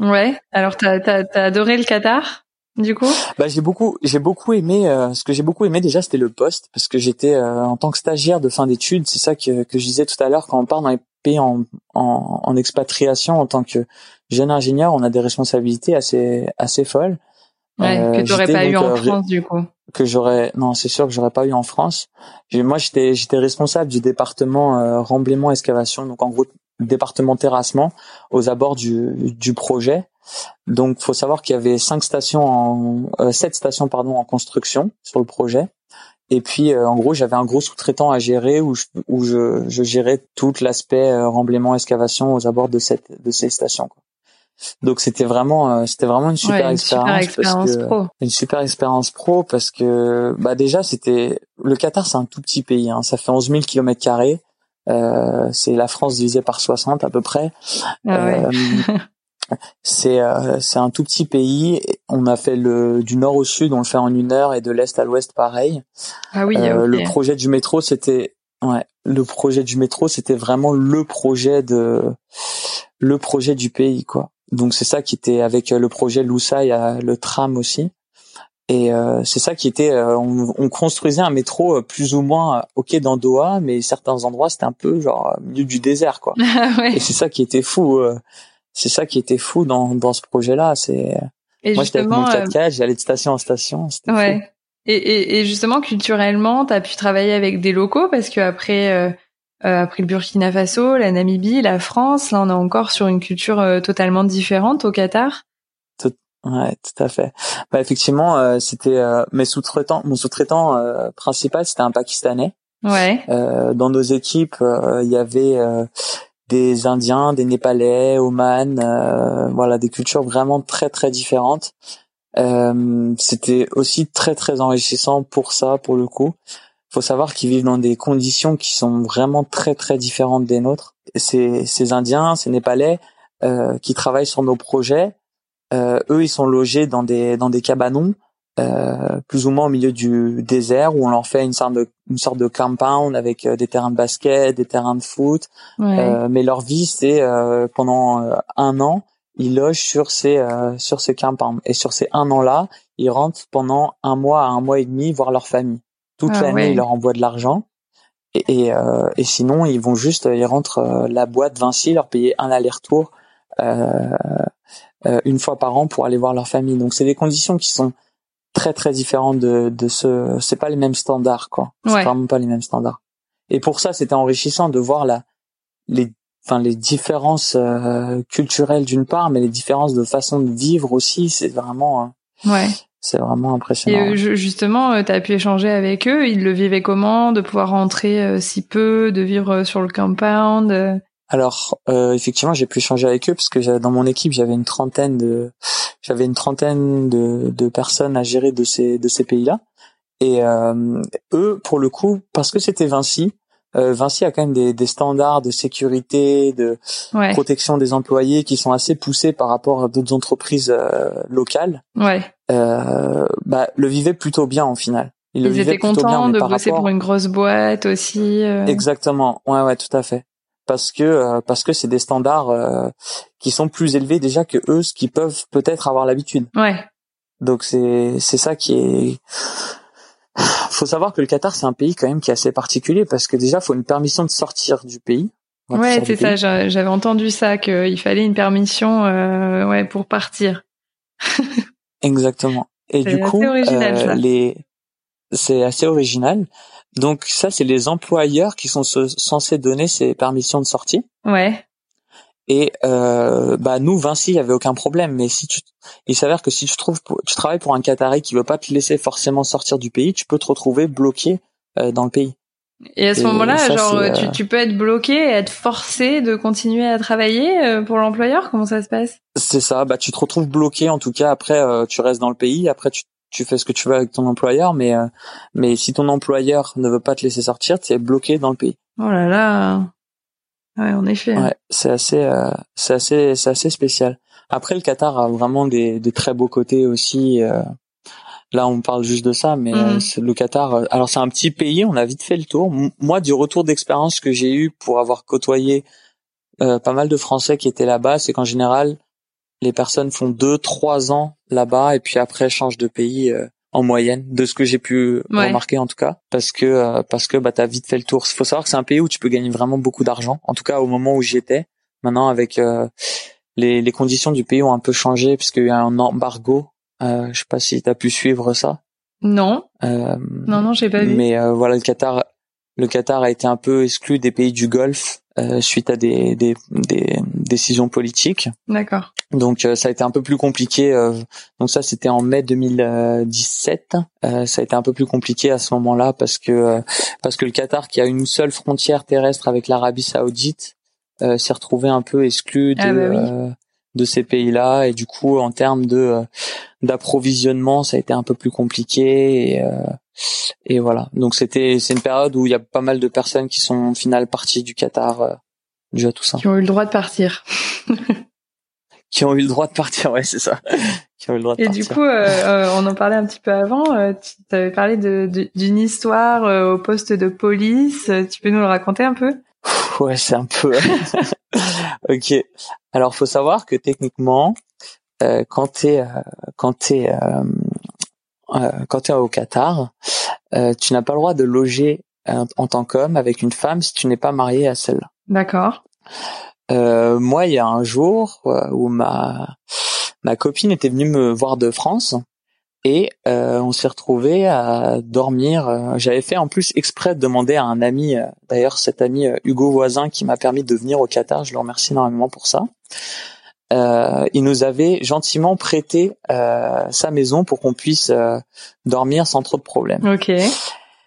Ouais. Alors, t'as as, adoré le Qatar du coup? Bah j'ai beaucoup j'ai beaucoup aimé euh, ce que j'ai beaucoup aimé déjà c'était le poste parce que j'étais euh, en tant que stagiaire de fin d'études c'est ça que que je disais tout à l'heure quand on part dans les pays en, en, en expatriation en tant que jeune ingénieur on a des responsabilités assez assez folles. Ouais, euh, que t'aurais pas eu en France du coup. que j'aurais non c'est sûr que j'aurais pas eu en France. Moi j'étais j'étais responsable du département remblaiement excavation donc en gros département terrassement aux abords du du projet donc, faut savoir qu'il y avait cinq stations, en, euh, sept stations pardon en construction sur le projet, Et puis, en gros, j'avais un gros sous-traitant à gérer où je, où je, je gérais tout l'aspect remblaiement, excavation aux abords de cette de ces stations. Quoi. Donc c'était vraiment c'était vraiment une super expérience, pro. une super expérience pro parce que bah déjà c'était le Qatar c'est un tout petit pays hein, ça fait 11 000 kilomètres carrés euh, c'est la France divisée par 60 à peu près. Ah euh, c'est euh, c'est un tout petit pays. On a fait le du nord au sud, on le fait en une heure et de l'est à l'ouest pareil. Ah oui. Le projet du métro, c'était ouais, le projet du métro, c'était vraiment le projet de le projet du pays quoi. Donc c'est ça qui était avec le projet Loussa, il y a le tram aussi. Et euh, c'est ça qui était, euh, on, on, construisait un métro euh, plus ou moins ok dans Doha, mais certains endroits c'était un peu genre au milieu du désert quoi. ouais. Et c'est ça qui était fou, c'est ça qui était fou dans dans ce projet-là. C'est moi j'étais avec mon 4x4, j'allais de station en station. Ouais. Et, et, et, justement culturellement, t'as pu travailler avec des locaux parce que après après le Burkina Faso, la Namibie, la France, là on est encore sur une culture totalement différente au Qatar. Ouais, tout à fait. Bah effectivement, euh, c'était euh, mes sous-traitants, mon sous-traitant euh, principal, c'était un Pakistanais. Ouais. dans nos équipes, il y avait des Indiens, des Népalais, Oman, voilà, des cultures vraiment très très différentes. c'était aussi très très enrichissant pour ça, pour le coup. Faut savoir qu'ils vivent dans des conditions qui sont vraiment très très différentes des nôtres. Ces, ces Indiens, ces Népalais qui travaillent sur nos projets euh, eux, ils sont logés dans des dans des cabanons, euh, plus ou moins au milieu du désert, où on leur fait une sorte de une sorte de compound avec euh, des terrains de basket, des terrains de foot. Ouais. mais leur vie, c'est pendant un an, ils logent sur ces sur ces compounds. Et sur ces un an-là, ils rentrent pendant un mois à un mois et demi voir leur famille. Toute ah l'année, ils leur envoient de l'argent. Et, et, et, sinon, ils vont juste, ils rentrent la boîte Vinci, leur payer un aller-retour euh, euh, une fois par an pour aller voir leur famille. Donc c'est des conditions qui sont très très différentes de, de ce. C'est pas les mêmes standards quoi. C'est vraiment pas les mêmes standards. Et pour ça, c'était enrichissant de voir la les enfin les différences euh, culturelles d'une part, mais les différences de façon de vivre aussi. C'est vraiment. Euh, ouais. C'est vraiment impressionnant. Et justement, tu as pu échanger avec eux. Ils le vivaient comment de pouvoir rentrer si peu, de vivre sur le compound alors euh, effectivement, j'ai pu échanger avec eux parce que dans mon équipe, j'avais une trentaine de j'avais une trentaine de, de personnes à gérer de ces de ces pays-là. Et euh, eux, pour le coup, parce que c'était Vinci, euh, Vinci a quand même des, des standards de sécurité, de protection des employés qui sont assez poussés par rapport à d'autres entreprises locales. Ouais. bah, le vivaient plutôt bien en final. Ils, Ils étaient contents de bosser pour une grosse boîte aussi. Exactement. Ouais, ouais, tout à fait parce que euh, parce que c'est des standards euh, qui sont plus élevés déjà que eux ce qu'ils peuvent peut-être avoir l'habitude. Ouais. Donc c'est c'est ça qui est faut savoir que le Qatar c'est un pays quand même qui est assez particulier parce que déjà faut une permission de sortir du pays. Ouais, c'est ça, j'avais entendu ça qu'il fallait une permission euh, ouais pour partir. Exactement. Et du coup, euh, les c'est assez original. Donc ça, c'est les employeurs qui sont censés donner ces permissions de sortie. Ouais. Et euh, bah nous, Vinci, il y avait aucun problème. Mais si tu, il s'avère que si tu trouves, tu travailles pour un Qatari qui veut pas te laisser forcément sortir du pays, tu peux te retrouver bloqué euh, dans le pays. Et à ce moment-là, genre, euh, tu, tu peux être bloqué et être forcé de continuer à travailler euh, pour l'employeur? Comment ça se passe? C'est ça. Bah, tu te retrouves bloqué. En tout cas, après, euh, tu restes dans le pays. Après, tu tu fais ce que tu veux avec ton employeur, mais euh, mais si ton employeur ne veut pas te laisser sortir, tu es bloqué dans le pays. Oh là là. Ouais, en effet. Ouais, c'est assez euh, c'est assez c'est assez spécial. Après le Qatar a vraiment des des très beaux côtés aussi euh, là on parle juste de ça mais mhm. le Qatar alors c'est un petit pays, on a vite fait le tour. moi du retour d'expérience que j'ai eu pour avoir côtoyé pas mal de Français qui étaient là-bas, c'est qu'en général les personnes font deux, trois ans là-bas et puis après changent de pays euh, en moyenne, de ce que j'ai pu remarquer en tout cas, parce que euh, parce que bah t'as vite fait le tour. Il faut savoir que c'est un pays où tu peux gagner vraiment beaucoup d'argent. En tout cas au moment où j'y étais. Maintenant avec euh, les, les conditions du pays ont un peu changé puisqu'il y a un embargo. je sais pas si t'as pu suivre ça. Non. non non j'ai pas vu. Mais voilà le Qatar le Qatar a été un peu exclu des pays du Golfe euh, suite à des, des, des décisions politiques. D'accord. Donc euh, ça a été un peu plus compliqué. euh, donc ça c'était en mai 2017. Euh, ça a été un peu plus compliqué à ce moment-là parce que euh, parce que le Qatar qui a une seule frontière terrestre avec l'Arabie Saoudite euh, s'est retrouvé un peu exclu de Ah bah oui. euh, de ces pays-là et du coup en termes de d'approvisionnement ça a été un peu plus compliqué et euh, et voilà. Donc c'était c'est une période où il y a pas mal de personnes qui sont au final parties du Qatar euh, dû à tout ça Qui ont eu le droit de partir. qui ont eu le droit de partir, ouais, c'est ça. qui ont eu le droit de Et partir. du coup, euh, euh, on en parlait un petit peu avant. euh, tu avais parlé de- de- d'une histoire euh, au poste de police. Euh, Tu peux nous le raconter un peu? Ouais, c'est un peu. ok. Alors, faut savoir que techniquement, euh, quand t'es euh, quand t'es euh, euh, quand t'es au Qatar, euh, tu n'as pas le droit de loger euh, en tant qu'homme avec une femme si tu n'es pas marié à celle-là. D'accord. Euh, moi, il y a un jour euh, où ma ma copine était venue me voir de France et euh, on s'est retrouvé à dormir. euh, J'avais fait en plus exprès de demander à un ami, d'ailleurs cet ami Hugo Voisin qui m'a permis de venir au Qatar. Je le remercie énormément pour ça. Euh, il nous avait gentiment prêté euh, sa maison pour qu'on puisse euh, dormir sans trop de problèmes. Ok.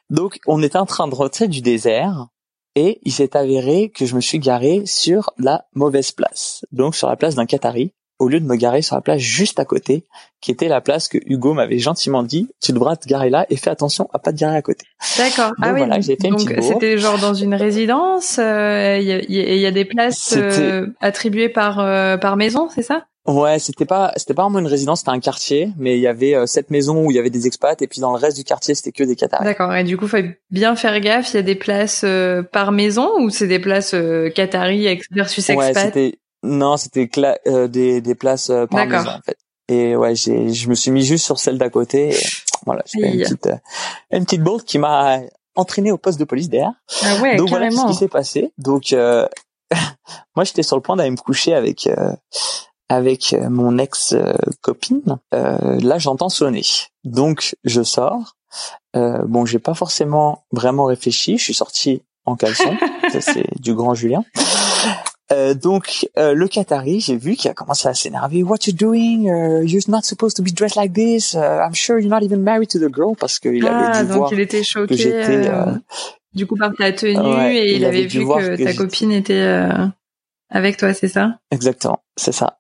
Donc, on était en train de rentrer du désert et il s'est avéré que je me suis garé sur la mauvaise place. Donc, sur la place d'un Qatari, au lieu de me garer sur la place juste à côté, qui était la place que Hugo m'avait gentiment dit, tu devras te garer là et fais attention à pas te garer à côté. D'accord. Donc Ah oui. voilà, j'ai fait une donc c'était genre dans une résidence. euh, Il y, a, y y des places euh, attribuées par euh, par maison, c'est ça? Ouais, c'était pas, c'était pas vraiment une résidence, c'était un quartier, mais il y avait euh, cette maison où il y avait des expats et puis dans le reste du quartier, c'était que des Qataris. D'accord. Et du coup, faut bien faire gaffe. Il y a des places euh, par maison ou c'est des places euh, Qatari ex versus Ouais, expat? c'était non, c'était euh, des des places euh, par maison en fait. Et ouais, j'ai je me suis mis juste sur celle d'à côté. Et, voilà, j'ai fait une petite euh, une petite bourde qui m'a entraîné au poste de police derrière. Ah ouais, Donc voilà ce carrément. qui s'est passé. Donc euh, moi j'étais sur le point d'aller me coucher avec euh, avec euh, mon ex copine. Euh, là j'entends sonner. Donc je sors. Euh, bon, j'ai pas forcément vraiment réfléchi. Je suis sorti en caleçon. Ça c'est du grand Julien. Euh, donc euh, le Qatari, j'ai vu qu'il a commencé à s'énerver. What you doing? Uh, you're not supposed to be dressed like this. Uh, I'm sure you're not even married to the girl parce qu'il Ah, avait dû donc voir il était choqué. que j'étais. euh, Du coup, par ta tenue Ouais, et il, il avait, avait vu que, que ta copine était avec toi, c'est ça? Exactement, c'est ça.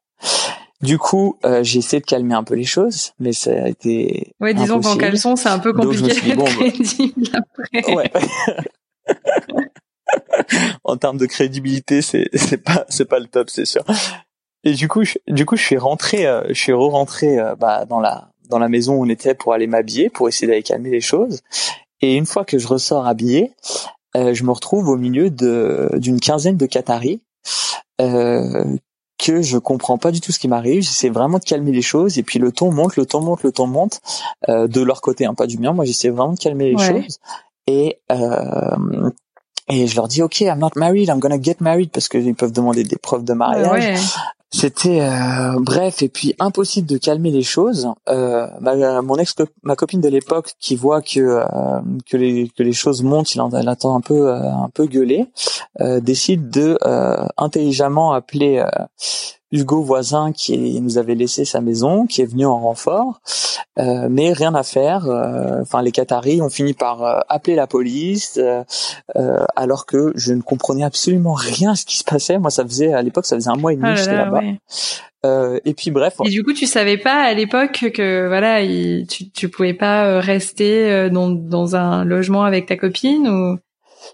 Du coup, euh, j'ai essayé de calmer un peu les choses, mais ça a été. Ouais, disons qu'en caleçon, c'est un peu compliqué dit, bon, bah- crédible après. Ouais. en termes de crédibilité, c'est c'est pas c'est pas le top, c'est sûr. Et du coup, je, du coup, je suis rentré, euh, je suis re-rentré euh, bah, dans la dans la maison où on était pour aller m'habiller, pour essayer d'aller calmer les choses. Et une fois que je ressors habillé, euh, je me retrouve au milieu de d'une quinzaine de Qataris euh, que je comprends pas du tout ce qui m'arrive. J'essaie vraiment de calmer les choses et puis le ton monte, le ton monte, le ton monte euh, de leur côté, hein, pas du mien. Moi, j'essaie vraiment de calmer les Ouais. choses et euh, et je leur dis ok, I'm not married, I'm gonna get married parce que ils peuvent demander des preuves de mariage. Ouais. C'était euh, bref et puis impossible de calmer les choses. Euh, ma, mon ex ma copine de l'époque qui voit que euh, que les que les choses montent, il en elle attend un peu euh, un peu gueuler, euh, décide de euh, intelligemment appeler Hugo voisin qui nous avait laissé sa maison, qui est venu en renfort, euh, mais rien à faire. euh, Enfin, les Qataris ont fini par euh, appeler la police, euh, alors que je ne comprenais absolument rien à ce qui se passait. Moi, ça faisait à l'époque, ça faisait un mois et demi Ah que j'étais là, là-bas. ouais. Euh, et puis bref, Et du coup, tu savais pas à l'époque que voilà, il- tu tu pouvais pas rester dans dans un logement avec ta copine ou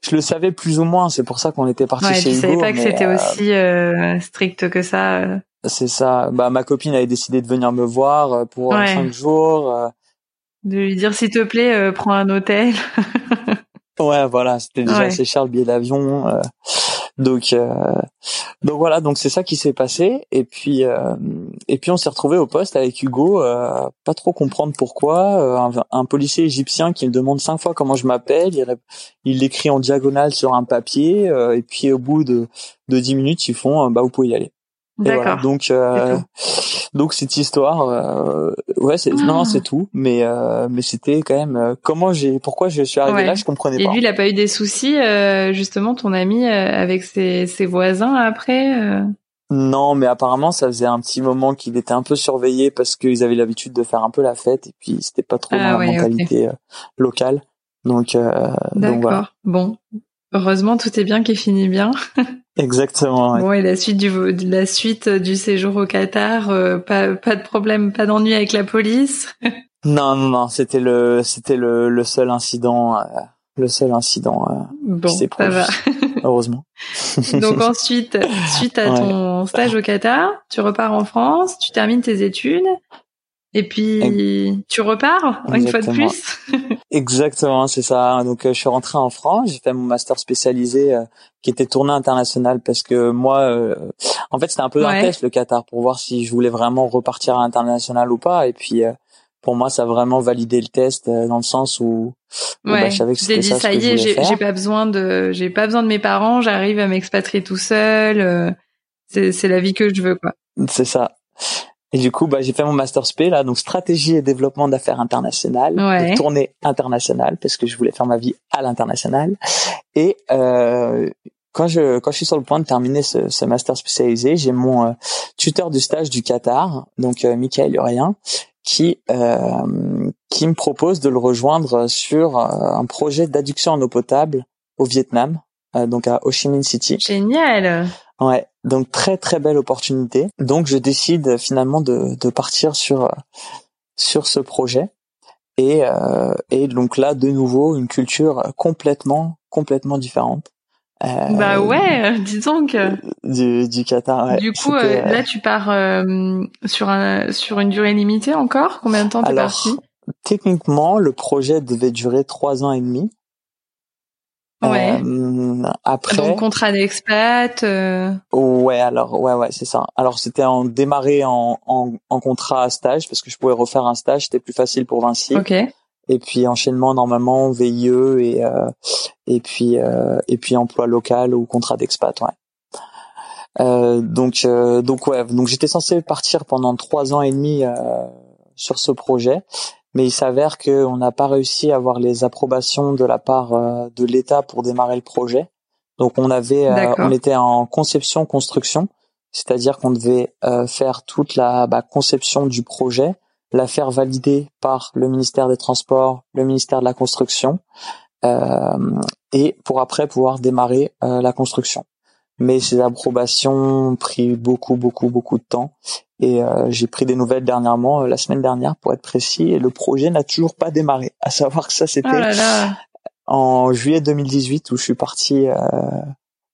je le savais plus ou moins. C'est pour ça qu'on était parti ouais, chez tu Hugo. savais pas que c'était euh, aussi euh, strict que ça. euh. C'est ça. Bah, ma copine avait décidé de venir me voir euh, pour Ouais. cinq jours. de lui dire s'il te plaît, euh, prends un hôtel. Ouais, voilà, c'était déjà Ouais. assez cher le billet d'avion. Donc, euh, donc voilà, donc c'est ça qui s'est passé. Et puis, euh, et puis on s'est retrouvé au poste avec Hugo, euh, pas trop comprendre pourquoi. euh, un, policier égyptien qui me demande cinq fois comment je m'appelle, il l'écrit en diagonale sur un papier. euh, et puis au bout de de dix minutes, ils font, euh, bah vous pouvez y aller. D'accord. Donc donc cette histoire, ouais, c'est non, c'est tout. Mais mais c'était quand même comment j'ai, pourquoi je suis arrivé là, je comprenais pas. Et lui, il a pas eu des soucis, justement, ton ami avec ses, ses voisins après. Non, mais apparemment ça faisait un petit moment qu'il était un peu surveillé parce qu'ils avaient l'habitude de faire un peu la fête et puis c'était pas trop ah dans la mentalité euh, locale. Donc, euh, donc voilà. Bon, heureusement tout est bien qui finit bien. Exactement. Ouais. Bon et la suite du la suite du séjour au Qatar, euh, pas pas de problème, pas d'ennui avec la police. non non non, c'était le c'était le, le seul incident euh, le seul incident euh, bon, ça va. heureusement. Donc ensuite, suite à ton stage au Qatar, tu repars en France, tu termines tes études. Et puis tu repars une fois de plus. Exactement, c'est ça. Donc euh, je suis rentré en France, j'ai fait mon master spécialisé euh, qui était tournée international parce que moi, euh, en fait, c'était un peu un test le Qatar pour voir si je voulais vraiment repartir à l'international ou pas. Et puis pour moi, ça a vraiment validé le test dans le sens où, ouais, bah, je savais que c'était ça, ça y est, j'ai pas besoin de, j'ai pas besoin de mes parents, j'arrive à m'expatrier tout seul. C'est la vie que je veux, quoi. C'est ça. Et du coup, bah, j'ai fait mon master spé là, donc stratégie et développement d'affaires internationales, ouais. tournée internationale, parce que je voulais faire ma vie à l'international. Et euh, quand je quand je suis sur le point de terminer ce, ce master spécialisé, j'ai mon euh, tuteur du stage du Qatar, donc euh, Michael Urien, qui euh, qui me propose de le rejoindre sur un projet d'adduction en eau potable au Vietnam, euh, donc à Ho Chi Minh City. Génial. Ouais, donc très très belle opportunité. Donc je décide finalement de, de partir sur sur ce projet et et donc là de nouveau une culture complètement complètement différente. Euh, bah ouais, dis donc. Du, du Qatar. Ouais. Du coup, euh, là, tu pars euh, sur un sur une durée limitée encore? Combien de temps t'es parti? Techniquement, le projet devait durer trois ans et demi. Ouais. après. Donc contrat d'expat. Ouais, alors ouais ouais c'est ça. Alors c'était en démarrer en, en en contrat à stage parce que je pouvais refaire un stage, c'était plus facile pour Vinci. Ok et puis enchaînement normalement VIE et euh, et puis euh, et puis emploi local ou contrat d'expat ouais. Euh, donc euh, donc ouais donc j'étais censé partir pendant trois ans et demi euh, sur ce projet mais il s'avère qu'on n'a pas réussi à avoir les approbations de la part euh, de l'État pour démarrer le projet. Donc on avait on était en conception construction. C'est-à-dire qu'on devait faire toute la bah, conception du projet la faire valider par le ministère des Transports, le ministère de la Construction, euh, et pour après pouvoir démarrer euh, la construction. Mais ces approbations ont pris beaucoup, beaucoup, beaucoup de temps. Et euh, j'ai pris des nouvelles dernièrement, la semaine dernière pour être précis, et le projet n'a toujours pas démarré. À savoir que ça, c'était oh en juillet 2018 où je suis parti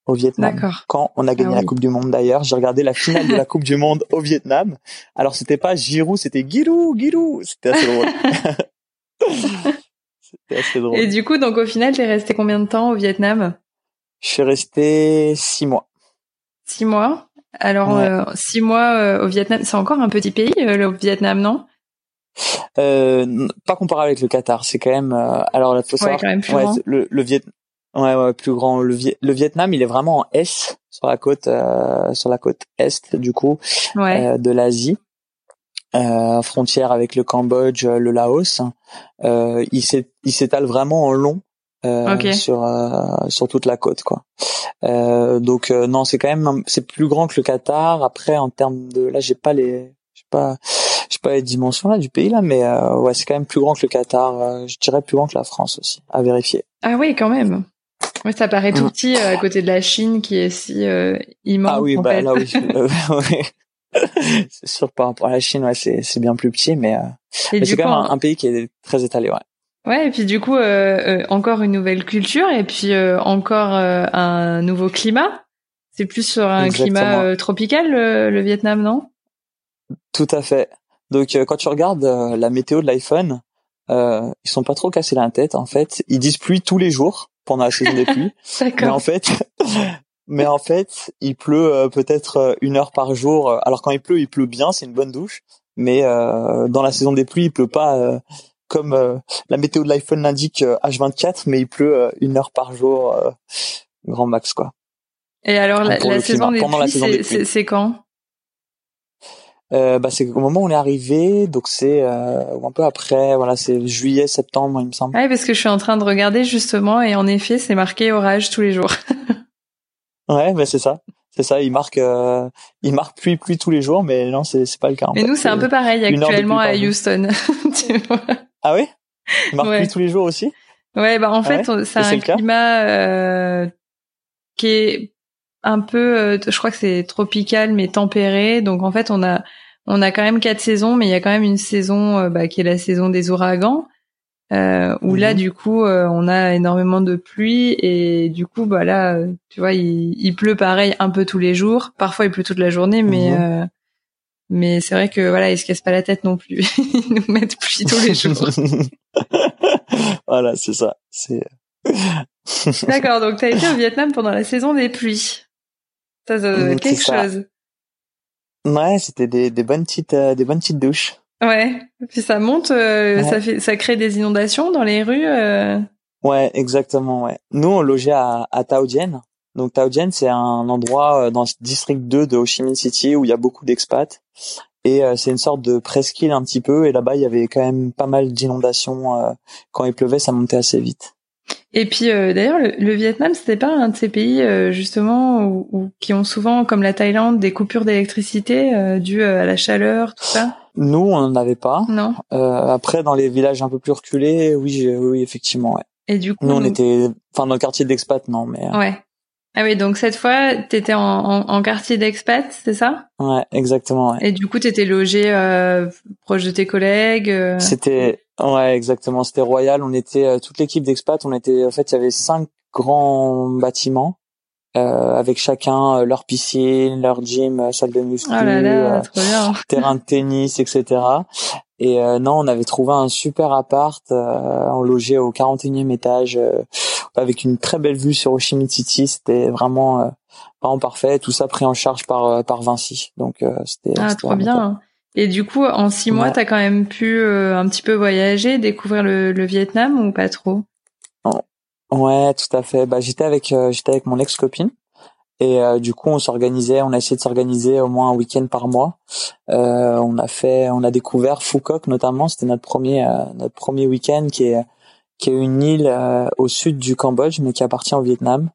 au Vietnam. Quand on a gagné ah la Coupe du Monde d'ailleurs, j'ai regardé la finale de la Coupe du Monde au Vietnam. Alors c'était pas Giroud, c'était Giroud, Giroud. C'était assez drôle. c'était assez drôle. Et du coup, donc au final, t'es resté combien de temps au Vietnam? Je suis resté six mois. Six mois. Alors euh, six mois euh, au Vietnam, c'est encore un petit pays, euh, le Vietnam, non? Euh, pas comparé avec le Qatar, c'est quand même. alors il faut savoir, le, le, Viet, Ouais, ouais, plus grand. Le, le, Vietnam, il est vraiment en S sur la côte, euh, sur la côte est du coup euh, de l'Asie, euh, frontière avec le Cambodge, le Laos. Euh, il s'étale vraiment en long euh, sur euh, sur toute la côte, quoi. donc non, c'est quand même c'est plus grand que le Qatar. Après, en termes de là, j'ai pas les, j'ai pas, j'ai pas les dimensions là du pays là, mais ouais, c'est quand même plus grand que le Qatar. je dirais plus grand que la France aussi, à vérifier. Ah oui, quand même. Oui, ça paraît tout mm. petit euh, à côté de la Chine qui est si euh, immense. Ah oui, bah là oui. c'est sûr par rapport à la Chine, ouais, c'est c'est bien plus petit, mais, euh, mais c'est quand même un, pays qui est très étalé, ouais. Ouais, et puis du coup encore une nouvelle culture et puis encore un nouveau climat. C'est plus sur un climat tropical le, Vietnam, non? Tout à fait. Donc quand tu regardes la météo de l'iPhone, euh, ils sont pas trop cassés la tête en fait. Ils disent pluie tous les jours pendant la saison des pluies. mais en fait, mais en fait, il pleut euh, peut-être euh, une heure par jour. Alors quand il pleut, il pleut bien, c'est une bonne douche. Mais euh, dans la saison des pluies, il pleut pas euh, comme la météo de l'iPhone l'indique H24, mais il pleut une heure par jour, grand max quoi. Et alors la, saison, des pluies, c'est quand? Euh, bah, c'est au moment où on est arrivé, donc c'est euh, un peu après, voilà, c'est juillet, septembre, il me semble. Oui, parce que je suis en train de regarder justement, et en effet, c'est marqué orage tous les jours. ouais, bah, c'est ça. C'est ça, il marque, euh, il marque pluie, pluie tous les jours, mais non, c'est c'est pas le cas. Mais nous, c'est un peu pareil actuellement à Houston. tu vois? Ah oui? Il marque pluie tous les jours aussi? Ouais, bah en ah fait, c'est un climat euh, qui est un peu, euh, je crois que c'est tropical mais tempéré. Donc en fait, on a on a quand même quatre saisons, mais il y a quand même une saison euh, bah, qui est la saison des ouragans. Euh, où là mhm. du coup on a énormément de pluie et du coup bah là tu vois il, il, pleut pareil un peu tous les jours parfois il pleut toute la journée mais mhm. Euh, mais c'est vrai que voilà ils se cassent pas la tête non plus ils nous mettent tous les jours voilà c'est ça c'est d'accord donc t'as été au Vietnam pendant la saison des pluies ça, ça doit être quelque chose ouais c'était des, des bonnes petites des bonnes petites douches Ouais. Puis ça monte, euh, ça fait, ça crée des inondations dans les rues. Euh... Ouais, exactement. Ouais. Nous, on logeait à, à Tao Dien. Donc Tao Dien, c'est un endroit euh, dans le district 2 de Ho Chi Minh City où il y a beaucoup d'expats. Et euh, c'est une sorte de presqu'île un petit peu. Et là-bas, il y avait quand même pas mal d'inondations. quand il pleuvait, ça montait assez vite. Et puis euh, d'ailleurs, le, le, Vietnam, c'était pas un de ces pays euh, justement où, qui ont souvent, comme la Thaïlande, des coupures d'électricité euh, dues à la chaleur, tout ça? Nous, on n'en avait pas. Non. après, dans les villages un peu plus reculés, oui, oui, effectivement, ouais. Et du coup, nous, on était, enfin, dans le quartier d'expat, non, mais. Ouais. Ah oui, donc cette fois, t'étais en, en, en quartier d'expat, c'est ça? Ouais, exactement. Ouais. Et du coup, t'étais logé proche de tes collègues. C'était Ouais, exactement. C'était royal. On était euh, toute l'équipe d'expat. On était en fait, il y avait cinq grands bâtiments euh, avec chacun euh, leur piscine, leur gym, euh, salle de muscu, oh terrain de tennis, etc. Et non, on avait trouvé un super appart. on logeait au 41e étage avec une très belle vue sur Minh City. C'était vraiment vraiment parfait. Tout ça pris en charge par par Vinci. Donc c'était ah trop bien. Et du coup, en six mois, t'as quand même pu euh, un petit peu voyager, découvrir le, le Vietnam ou pas trop? Ouais, tout à fait. Bah, j'étais avec euh, j'étais avec mon ex copine et euh, du coup, on s'organisait, on a essayé de s'organiser au moins un week-end par mois. on a fait, on a découvert Phuoc notamment. C'était notre premier notre premier week-end qui est qui est une île au sud du Cambodge, mais qui appartient au Vietnam.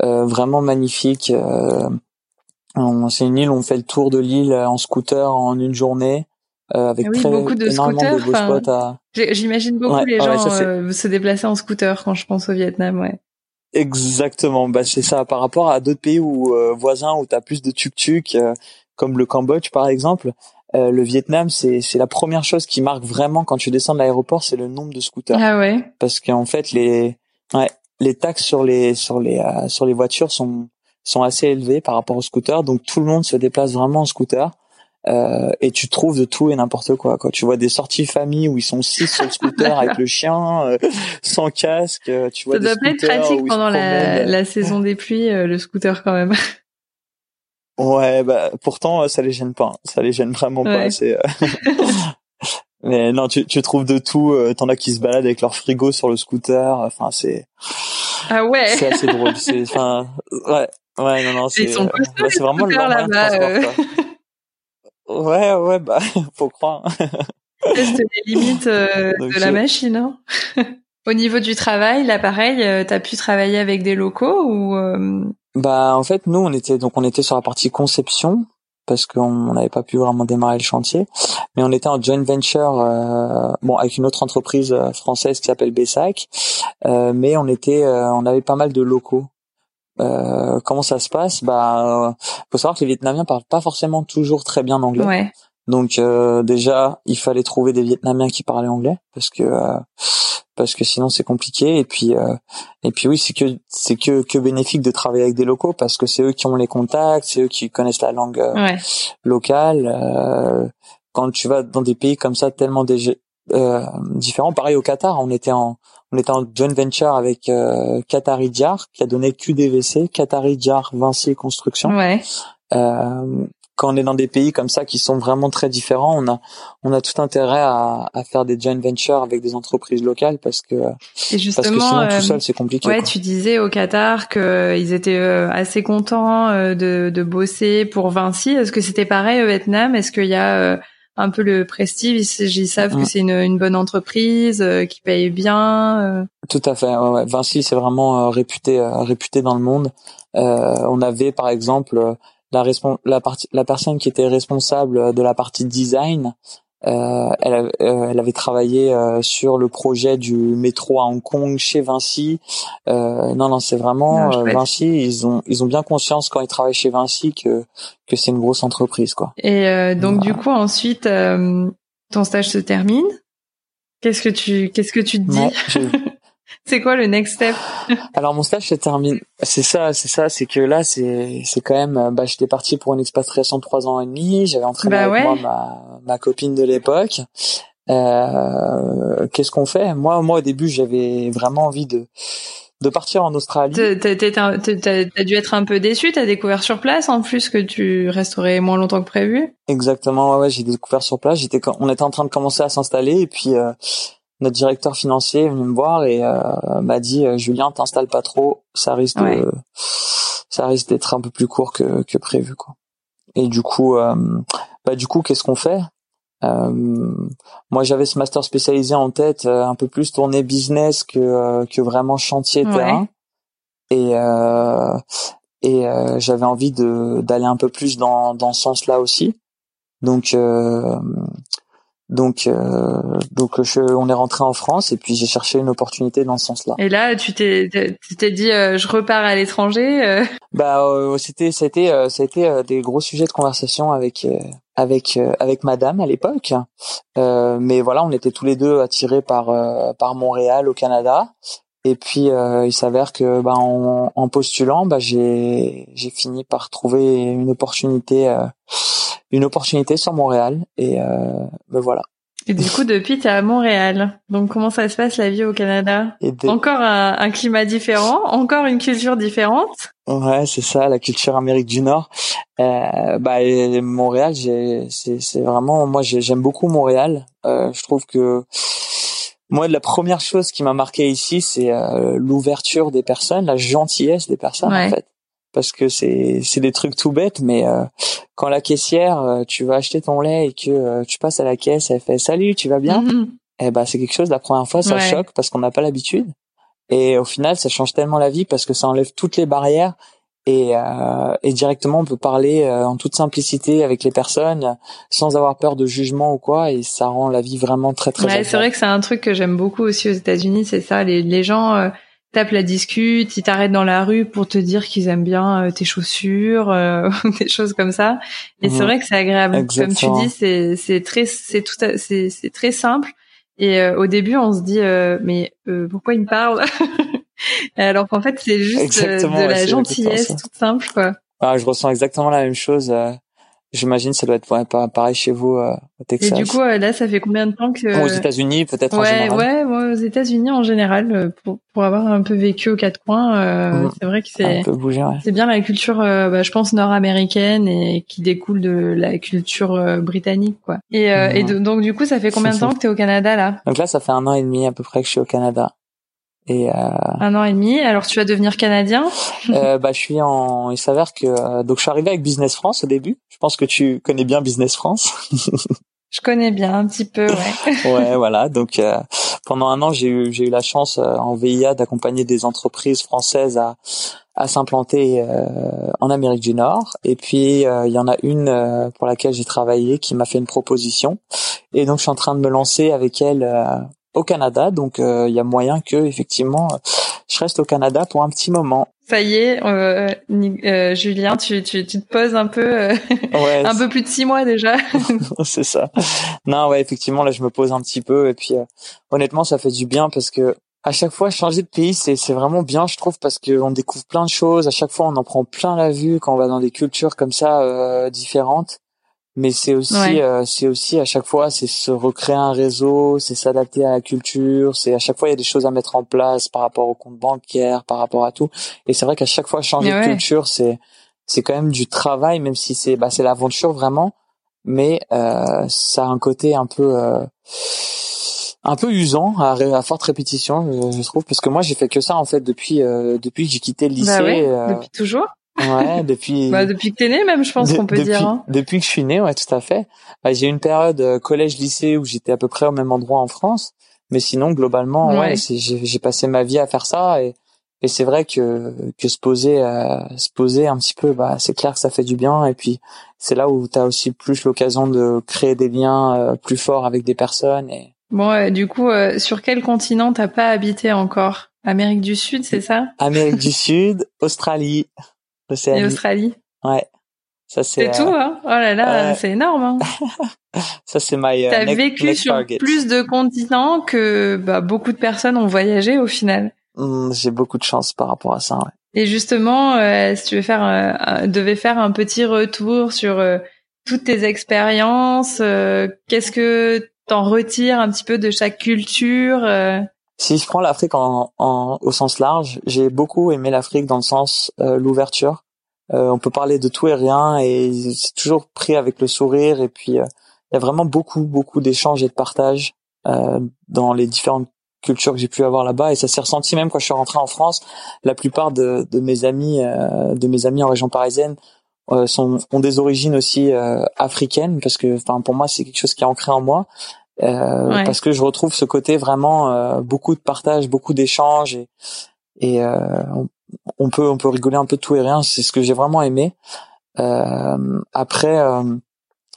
vraiment magnifique c'est une île, on fait le tour de l'île en scooter en une journée. Euh, avec oui, très, beaucoup de scooters. J'imagine beaucoup les gens euh, se déplacer en scooter quand je pense au Vietnam, ouais. Exactement, bah c'est ça. Par rapport à d'autres pays où euh, voisins où t'as plus de tuk-tuk, euh, comme le Cambodge par exemple, le Vietnam c'est c'est la première chose qui marque vraiment quand tu descends de l'aéroport, c'est le nombre de scooters. Ah ouais. Parce qu'en fait les ouais, les taxes sur les sur les sur les voitures sont sont assez élevés par rapport aux scooters, donc tout le monde se déplace vraiment en scooter. Euh, et tu trouves de tout et n'importe quoi. Quoi. Tu vois des sorties famille où ils sont six sur le scooter avec le chien, euh, sans casque. Euh, tu vois ça doit pas être pratique pendant la, la, saison des pluies, euh, le scooter quand même. Ouais, bah pourtant ça les gêne pas. Hein. Ça les gêne vraiment pas. C'est. Mais non, tu, tu trouves de tout. T'en as qui se baladent avec leur frigo sur le scooter. Enfin, c'est. Ah ouais. C'est assez drôle. C'est, enfin, ouais. Ouais, non, non, c'est, euh, bah, c'est vraiment le transport, euh. Ouais, ouais, bah, faut croire. c'est les limites euh, de la machine, hein. Au niveau du travail, là, pareil, t'as pu travailler avec des locaux ou Bah, en fait, nous, on était donc on était sur la partie conception parce qu'on n'avait pas pu vraiment démarrer le chantier, mais on était en joint venture, euh, bon, avec une autre entreprise française qui s'appelle Bessac, euh, mais on était, on avait pas mal de locaux euh, comment ça se passe? Bah, euh, faut savoir que les Vietnamiens parlent pas forcément toujours très bien anglais. Ouais. Donc euh, déjà, il fallait trouver des Vietnamiens qui parlaient anglais parce que euh, parce que sinon c'est compliqué. Et puis et puis oui, c'est que c'est que que bénéfique de travailler avec des locaux parce que c'est eux qui ont les contacts, c'est eux qui connaissent la langue ouais. locale. quand tu vas dans des pays comme ça tellement différents, pareil au Qatar, on était en on était en joint venture avec euh, Qatari Jar qui a donné QDVC, Qatari Jar Vinci Construction. Ouais. Euh, quand on est dans des pays comme ça qui sont vraiment très différents, on a on a tout intérêt à, à faire des joint ventures avec des entreprises locales parce que Et justement, parce que sinon tout euh, seul c'est compliqué. Ouais, quoi. tu disais au Qatar qu'ils étaient euh, assez contents euh, de, de bosser pour Vinci. Est-ce que c'était pareil au Vietnam? Est-ce qu'il y a euh, un peu le prestige Ils, ils savent Mm. que c'est une, une bonne entreprise, euh, qui paye bien. euh. Tout à fait. ouais, ouais. Vinci, c'est vraiment euh, réputé, euh, réputé dans le monde. Euh, on avait, par exemple, la, la, partie, la personne qui était responsable de la partie design. Euh, elle, euh, elle avait travaillé euh, sur le projet du métro à Hong Kong chez Vinci. Euh, non, non, c'est vraiment Ah, euh. Vinci. Ils ont, ils ont bien conscience quand ils travaillent chez Vinci que que c'est une grosse entreprise, quoi. Et euh, donc Voilà. du coup ensuite euh, ton stage se termine? Qu'est-ce que tu qu'est-ce que tu te dis? Ouais, C'est quoi le next step? Alors mon stage se termine. C'est ça, c'est ça, c'est que là c'est c'est quand même. Bah j'étais parti pour une expatriation de trois ans et demi. J'avais entraîné Bah avec ouais. moi ma ma copine de l'époque. Euh, Qu'est-ce qu'on fait? Moi moi au début j'avais vraiment envie de de partir en Australie. T'as dû être un peu déçu. T'as découvert sur place en plus que tu resterais moins longtemps que prévu? Exactement. Ouais, ouais j'ai découvert sur place. J'étais on était en train de commencer à s'installer et puis euh, notre directeur financier est venu me voir et euh, m'a dit euh, Julien t'installes pas trop, ça risque Ouais. de ça risque d'être un peu plus court que que prévu quoi. Et du coup euh, bah du coup qu'est-ce qu'on fait? Moi j'avais ce master spécialisé en tête, euh, un peu plus tourné business que euh, que vraiment chantier Ouais. terrain. Et euh, et euh, j'avais envie de d'aller un peu plus dans dans ce sens-là aussi. Donc euh, donc euh, donc je, on est rentré en France et puis j'ai cherché une opportunité dans ce sens-là. Et là tu t'es tu t'es dit euh, je repars à l'étranger. euh. Bah euh, c'était euh, été euh, des gros sujets de conversation avec euh, avec euh, avec madame à l'époque. Euh, mais voilà, on était tous les deux attirés par euh, par Montréal au Canada. Et puis il s'avère que bah, en, en postulant, bah, j'ai j'ai fini par trouver une opportunité une opportunité sur Montréal et bah, voilà. Et du coup depuis t'es à Montréal. Donc comment ça se passe la vie au Canada? Et de- Encore un, un climat différent, encore une culture différente? Ouais, c'est ça, la culture Amérique du Nord. Euh, bah, Montréal, c'est, vraiment, moi, j'ai- j'aime beaucoup Montréal. Euh, je trouve que moi, la première chose qui m'a marqué ici, c'est euh, l'ouverture des personnes, la gentillesse des personnes, Ouais. en fait. Parce que c'est, c'est des trucs tout bêtes, mais euh, quand la caissière, euh, tu vas acheter ton lait et que euh, tu passes à la caisse, elle fait salut, tu vas bien Mhm. eh ben c'est quelque chose la première fois ça Ouais. choque parce qu'on n'a pas l'habitude et au final ça change tellement la vie parce que ça enlève toutes les barrières et, euh, et directement on peut parler euh, en toute simplicité avec les personnes sans avoir peur de jugement ou quoi et ça rend la vie vraiment très très Ouais, c'est vrai que c'est un truc que j'aime beaucoup aussi aux États-Unis, c'est ça. Les, les gens euh, tapent la discute, ils t'arrêtent dans la rue pour te dire qu'ils aiment bien euh, tes chaussures, euh, des choses comme ça. Et c'est vrai que c'est agréable. Exactement. Comme tu dis, c'est c'est très c'est tout c'est c'est très simple. Et euh, au début, on se dit euh, mais euh, pourquoi il me parle Alors qu'en fait, c'est juste euh, de la gentillesse toute simple, quoi. Ah, je ressens exactement la même chose j'imagine ça doit être ouais, pa- pareil chez vous euh, au Et Texas du coup, là, ça fait combien de temps que Ou aux États-Unis peut-être en Ouais, général ouais, moi, aux États-Unis en général, euh, pour, pour avoir un peu vécu aux quatre coins, euh, Mhm. c'est vrai que c'est ouais. c'est bien la culture, euh, bah, je pense nord-américaine et qui découle de la culture euh, britannique, quoi. Et, euh, Mhm. et de- donc du coup, ça fait combien de temps que t'es au Canada là? Donc là ça fait un an et demi à peu près que je suis au Canada et euh, Un an et demi. Alors tu vas devenir canadien Euh, bah, je suis en. Il s'avère que euh, donc je suis arrivé avec Business France au début. Je pense que tu connais bien Business France. Je connais bien un petit peu, ouais. ouais, voilà. Donc euh, pendant un an, j'ai eu j'ai eu la chance euh, en VIA d'accompagner des entreprises françaises à à s'implanter euh, en Amérique du Nord. Et puis euh, il y en a une euh, pour laquelle j'ai travaillé qui m'a fait une proposition. Et donc je suis en train de me lancer avec elle euh, au Canada. Donc euh, il y a moyen que effectivement je reste au Canada pour un petit moment. Ça y est, euh, euh, Julien, tu, tu, tu te poses un peu, euh, Ouais, un peu plus de six mois déjà. c'est ça. Non, ouais, effectivement, là, je me pose un petit peu et puis euh, honnêtement, ça fait du bien parce que à chaque fois, changer de pays, c'est c'est vraiment bien, je trouve, parce que on découvre plein de choses. À chaque fois, on en prend plein la vue quand on va dans des cultures comme ça euh, différentes. Mais c'est aussi, Ouais. euh, c'est aussi à chaque fois, c'est se recréer un réseau, c'est s'adapter à la culture. C'est à chaque fois, il y a des choses à mettre en place par rapport au compte bancaire, par rapport à tout. Et c'est vrai qu'à chaque fois, changer ouais. de culture, c'est c'est quand même du travail, même si c'est bah, c'est l'aventure vraiment, mais euh, ça a un côté un peu euh, un peu usant à, à forte répétition, je, trouve, parce que moi j'ai fait que ça en fait depuis euh, depuis que j'ai quitté le bah lycée. Bah depuis toujours. Ouais, depuis. bah, depuis que t'es né, même, je pense qu'on peut depuis, dire. Hein. Depuis que je suis né, ouais, tout à fait. Bah, j'ai eu une période collège-lycée où j'étais à peu près au même endroit en France, mais sinon globalement, ouais, ouais j'ai passé ma vie à faire ça et et c'est vrai que que se poser euh, se poser un petit peu bah c'est clair que ça fait du bien et puis c'est là où tu as aussi plus l'occasion de créer des liens euh, plus forts avec des personnes et bon du coup euh, sur quel continent t'as pas habité encore? Amérique du Sud c'est ça? Amérique du Sud Australie Océanie et Australie. Ouais. Ça c'est tout hein. Oh là là c'est énorme hein. Ça c'est my t'as vécu sur plus de continents que bah, beaucoup de personnes ont voyagé au final. Mmh, j'ai beaucoup de chance par rapport à ça. Ouais. Et justement, euh, si tu veux faire, euh, devais faire un petit retour sur euh, toutes tes expériences, euh, qu'est-ce que t'en retires un petit peu de chaque culture Si je prends l'Afrique en, en, au sens large, j'ai beaucoup aimé l'Afrique dans le sens l'ouverture. on peut parler de tout et rien et c'est toujours pris avec le sourire et puis il y a vraiment beaucoup beaucoup d'échanges et de partage dans les différentes culture que j'ai pu avoir là-bas et ça s'est ressenti même quand je suis rentré en France. La plupart de, de mes amis, euh, de mes amis en région parisienne, euh, sont ont des origines aussi euh, africaines parce que, enfin, pour moi, c'est quelque chose qui est ancré en moi. Ouais. Parce que je retrouve ce côté vraiment beaucoup de partage, beaucoup d'échanges et, et on, on, peut on peut rigoler un peu de tout et rien. C'est ce que j'ai vraiment aimé. après,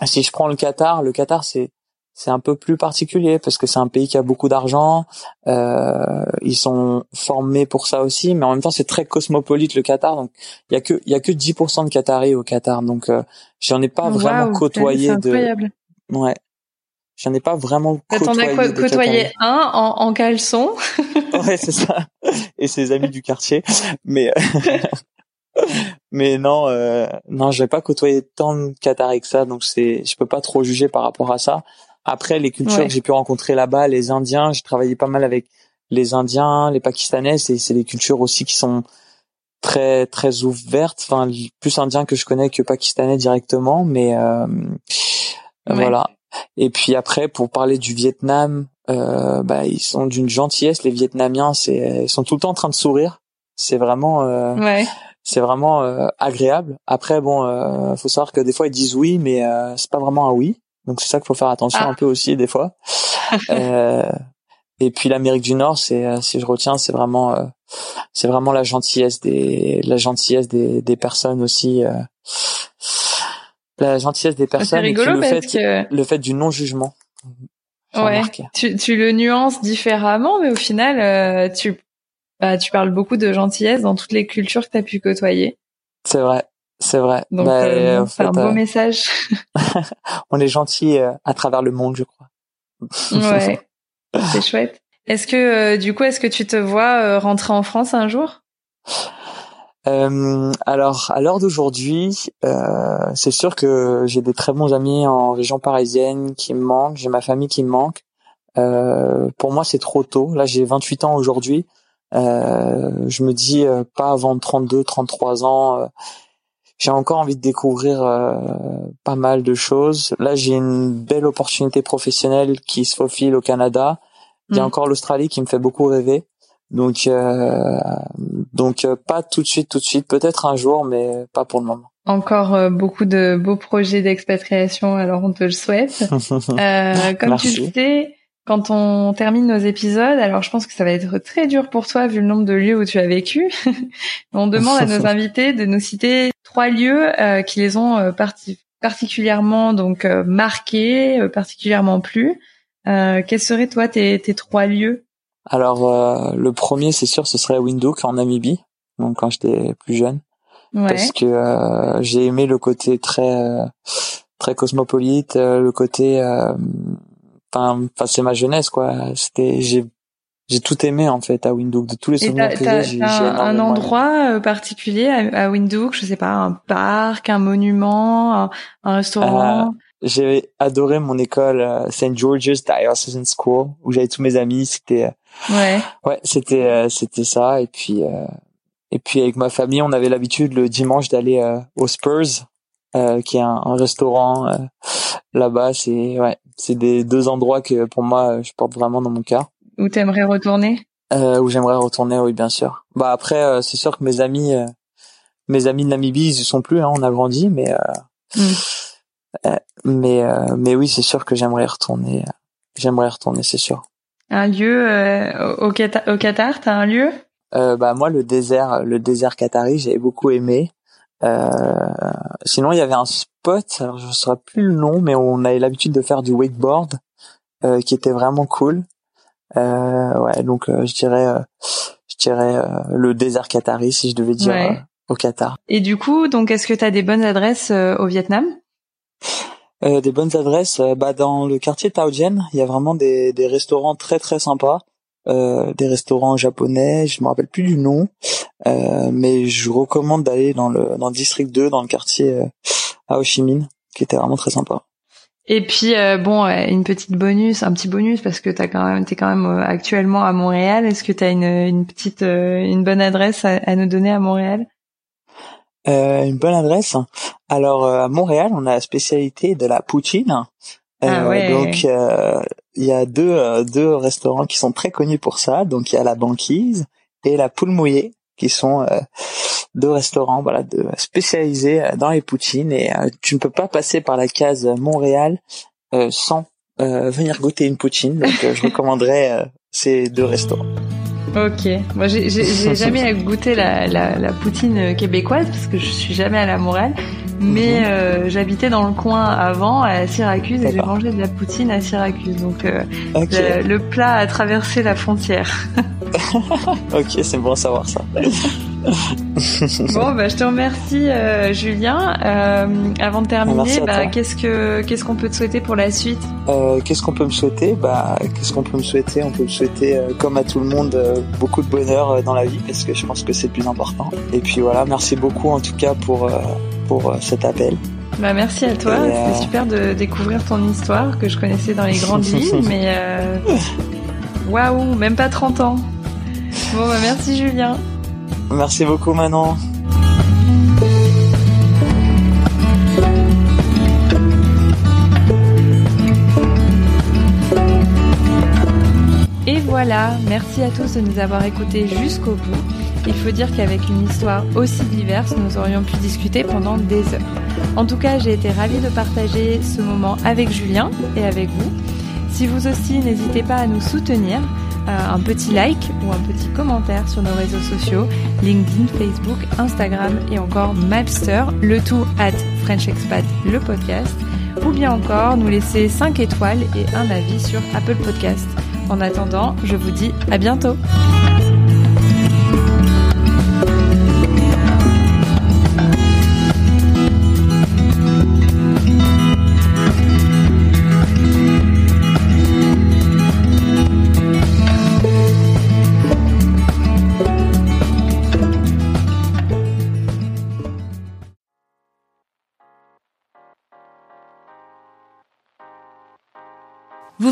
si je prends le Qatar, le Qatar c'est c'est un peu plus particulier parce que c'est un pays qui a beaucoup d'argent. Euh, ils sont formés pour ça aussi, mais en même temps c'est très cosmopolite le Qatar. Donc il y a que il y a que 10% de Qataris au Qatar. Donc euh, j'en ai pas vraiment côtoyé de. Ouais. J'en ai pas vraiment côtoyé. T'en as côtoyé un en, en caleçon. ouais, c'est ça. Et ses amis du quartier. Mais mais non, euh, non, j'ai pas côtoyé tant de Qataris que ça, donc c'est, je peux pas trop juger par rapport à ça. Après, les cultures que j'ai pu rencontrer là-bas, les Indiens, j'ai travaillé pas mal avec les Indiens, les Pakistanais, c'est c'est des cultures aussi qui sont très très ouvertes, enfin plus indiens que je connais que pakistanais directement, mais euh, voilà. Et puis après, pour parler du Vietnam, euh, bah ils sont d'une gentillesse. Les Vietnamiens, c'est ils sont tout le temps en train de sourire. C'est vraiment euh, ouais. c'est vraiment euh, agréable. Après, bon, euh, faut savoir que des fois ils disent oui, mais euh, c'est pas vraiment un oui. Donc c'est ça qu'il faut faire attention ah. un peu aussi des fois. euh, et puis l'Amérique du Nord, c'est si je retiens, c'est vraiment euh, c'est vraiment la gentillesse des la gentillesse des, des personnes aussi. Euh, la gentillesse des personnes et le fait que... le fait du non jugement. Ouais. Tu, tu le nuances différemment, mais au final, euh, tu bah, tu parles beaucoup de gentillesse dans toutes les cultures que tu as pu côtoyer. C'est vrai. C'est vrai. Donc, bah, euh, c'est un beau euh, message. on est gentil euh, à travers le monde, je crois. ouais, c'est chouette. Est-ce que du coup, est-ce que tu te vois rentrer en France un jour? Euh, alors, à l'heure d'aujourd'hui, euh, c'est sûr que j'ai des très bons amis en région parisienne qui me manquent, j'ai ma famille qui me manque. Euh, pour moi, c'est trop tôt. Là, j'ai 28 ans aujourd'hui. je me dis pas avant 32, 33 ans j'ai encore envie de découvrir euh, pas mal de choses. Là, j'ai une belle opportunité professionnelle qui se faufile au Canada. Il y a mm. encore l'Australie qui me fait beaucoup rêver. Donc, euh, donc euh, pas tout de suite, tout de suite. Peut-être un jour, mais pas pour le moment. Encore beaucoup de beaux projets d'expatriation. Alors, on te le souhaite. comme tu le sais, quand on termine nos épisodes, alors je pense que ça va être très dur pour toi vu le nombre de lieux où tu as vécu. on demande à nos invités de nous citer trois lieux euh, qui les ont euh, particulièrement donc euh, marqués, particulièrement plu. quels seraient toi tes, tes trois lieux? Alors le premier, c'est sûr, ce serait Windhoek en Namibie. Donc quand j'étais plus jeune, parce que j'ai aimé le côté très très cosmopolite, le côté enfin, c'est ma jeunesse quoi. C'était j'ai j'ai tout aimé en fait à Windhoek de tous les souvenirs que j'ai. Un, un endroit euh, particulier à, à, Windhoek, je sais pas, un parc, un monument, un, un restaurant? Euh, j'ai adoré mon école euh, St George's Diocesan School où j'avais tous mes amis. C'était ouais ouais c'était c'était ça et puis Et puis avec ma famille, on avait l'habitude le dimanche d'aller au Spurs, qui est un, restaurant là-bas. C'est ouais, c'est des deux endroits que pour moi je porte vraiment dans mon cœur. Où t'aimerais retourner? Euh, Où j'aimerais retourner, oui, bien sûr. Bah après, c'est sûr que mes amis, mes amis de Namibie, ils y sont plus. Hein, on a grandi, mais mm. mais mais oui, c'est sûr que j'aimerais retourner. J'aimerais retourner, c'est sûr. Un lieu euh, au, Qatar, au Qatar, t'as un lieu? Euh, Bah moi le désert, le désert qatari, j'avais beaucoup aimé. Euh, sinon il y avait un spot, alors je ne saurais plus le nom, mais on avait l'habitude de faire du wakeboard, euh, qui était vraiment cool. Euh, ouais, donc euh, je dirais, je dirais le désert qatari si je devais dire au Qatar. Et du coup, donc est-ce que tu as des bonnes adresses au Vietnam? Euh, des bonnes adresses, euh, bah dans le quartier Taojian, il y a vraiment des, des restaurants très très sympas, euh, des restaurants japonais, je me rappelle plus du nom, euh, mais je recommande d'aller dans le dans le district 2, dans le quartier euh, à Ho Chi Minh, qui était vraiment très sympa. Et puis bon, une petite bonus, un petit bonus parce que t'as quand même t'es quand même actuellement à Montréal. Est-ce que t'as une une petite une bonne adresse à, à nous donner à Montréal? Euh, une bonne adresse. Alors euh, à Montréal, on a la spécialité de la poutine. Ah euh, donc il y a deux deux restaurants qui sont très connus pour ça. Donc il y a la banquise et la poule mouillée qui sont deux restaurants voilà de, spécialisés dans les poutines et tu ne peux pas passer par la case Montréal sans venir goûter une poutine. Donc je recommanderais ces deux restaurants. Ok. Moi, j'ai jamais goûté la, la, la, poutine québécoise parce que je suis jamais à Montréal. Mais mhm. euh, j'habitais dans le coin avant, à Syracuse, et j'ai mangé de la poutine à Syracuse. Donc euh, le, plat a traversé la frontière. ok, c'est bon à savoir ça. bon, bah, je te remercie, euh, Julien. Euh, avant de terminer, bah, qu'est-ce que qu'est-ce qu'on peut te souhaiter pour la suite? Euh, Qu'est-ce qu'on peut me souhaiter? Bah, qu'est-ce qu'on peut me souhaiter? On peut me souhaiter, comme à tout le monde, beaucoup de bonheur dans la vie, parce que je pense que c'est le plus important. Et puis voilà, merci beaucoup en tout cas pour pour cet appel. Bah merci à toi, c'était super de découvrir ton histoire que je connaissais dans les grandes lignes, mais waouh, même pas 30 ans. Bon bah merci Julien. Merci beaucoup Manon. Et voilà, merci à tous de nous avoir écoutés jusqu'au bout. Il faut dire qu'avec une histoire aussi diverse, nous aurions pu discuter pendant des heures. En tout cas, j'ai été ravie de partager ce moment avec Julien et avec vous. Si vous aussi, n'hésitez pas à nous soutenir. Euh, un petit like ou un petit commentaire sur nos réseaux sociaux, LinkedIn, Facebook, Instagram et encore Mapster, le tout at French Expat, le podcast, ou bien encore nous laisser 5 étoiles et un avis sur Apple Podcast. En attendant, je vous dis à bientôt.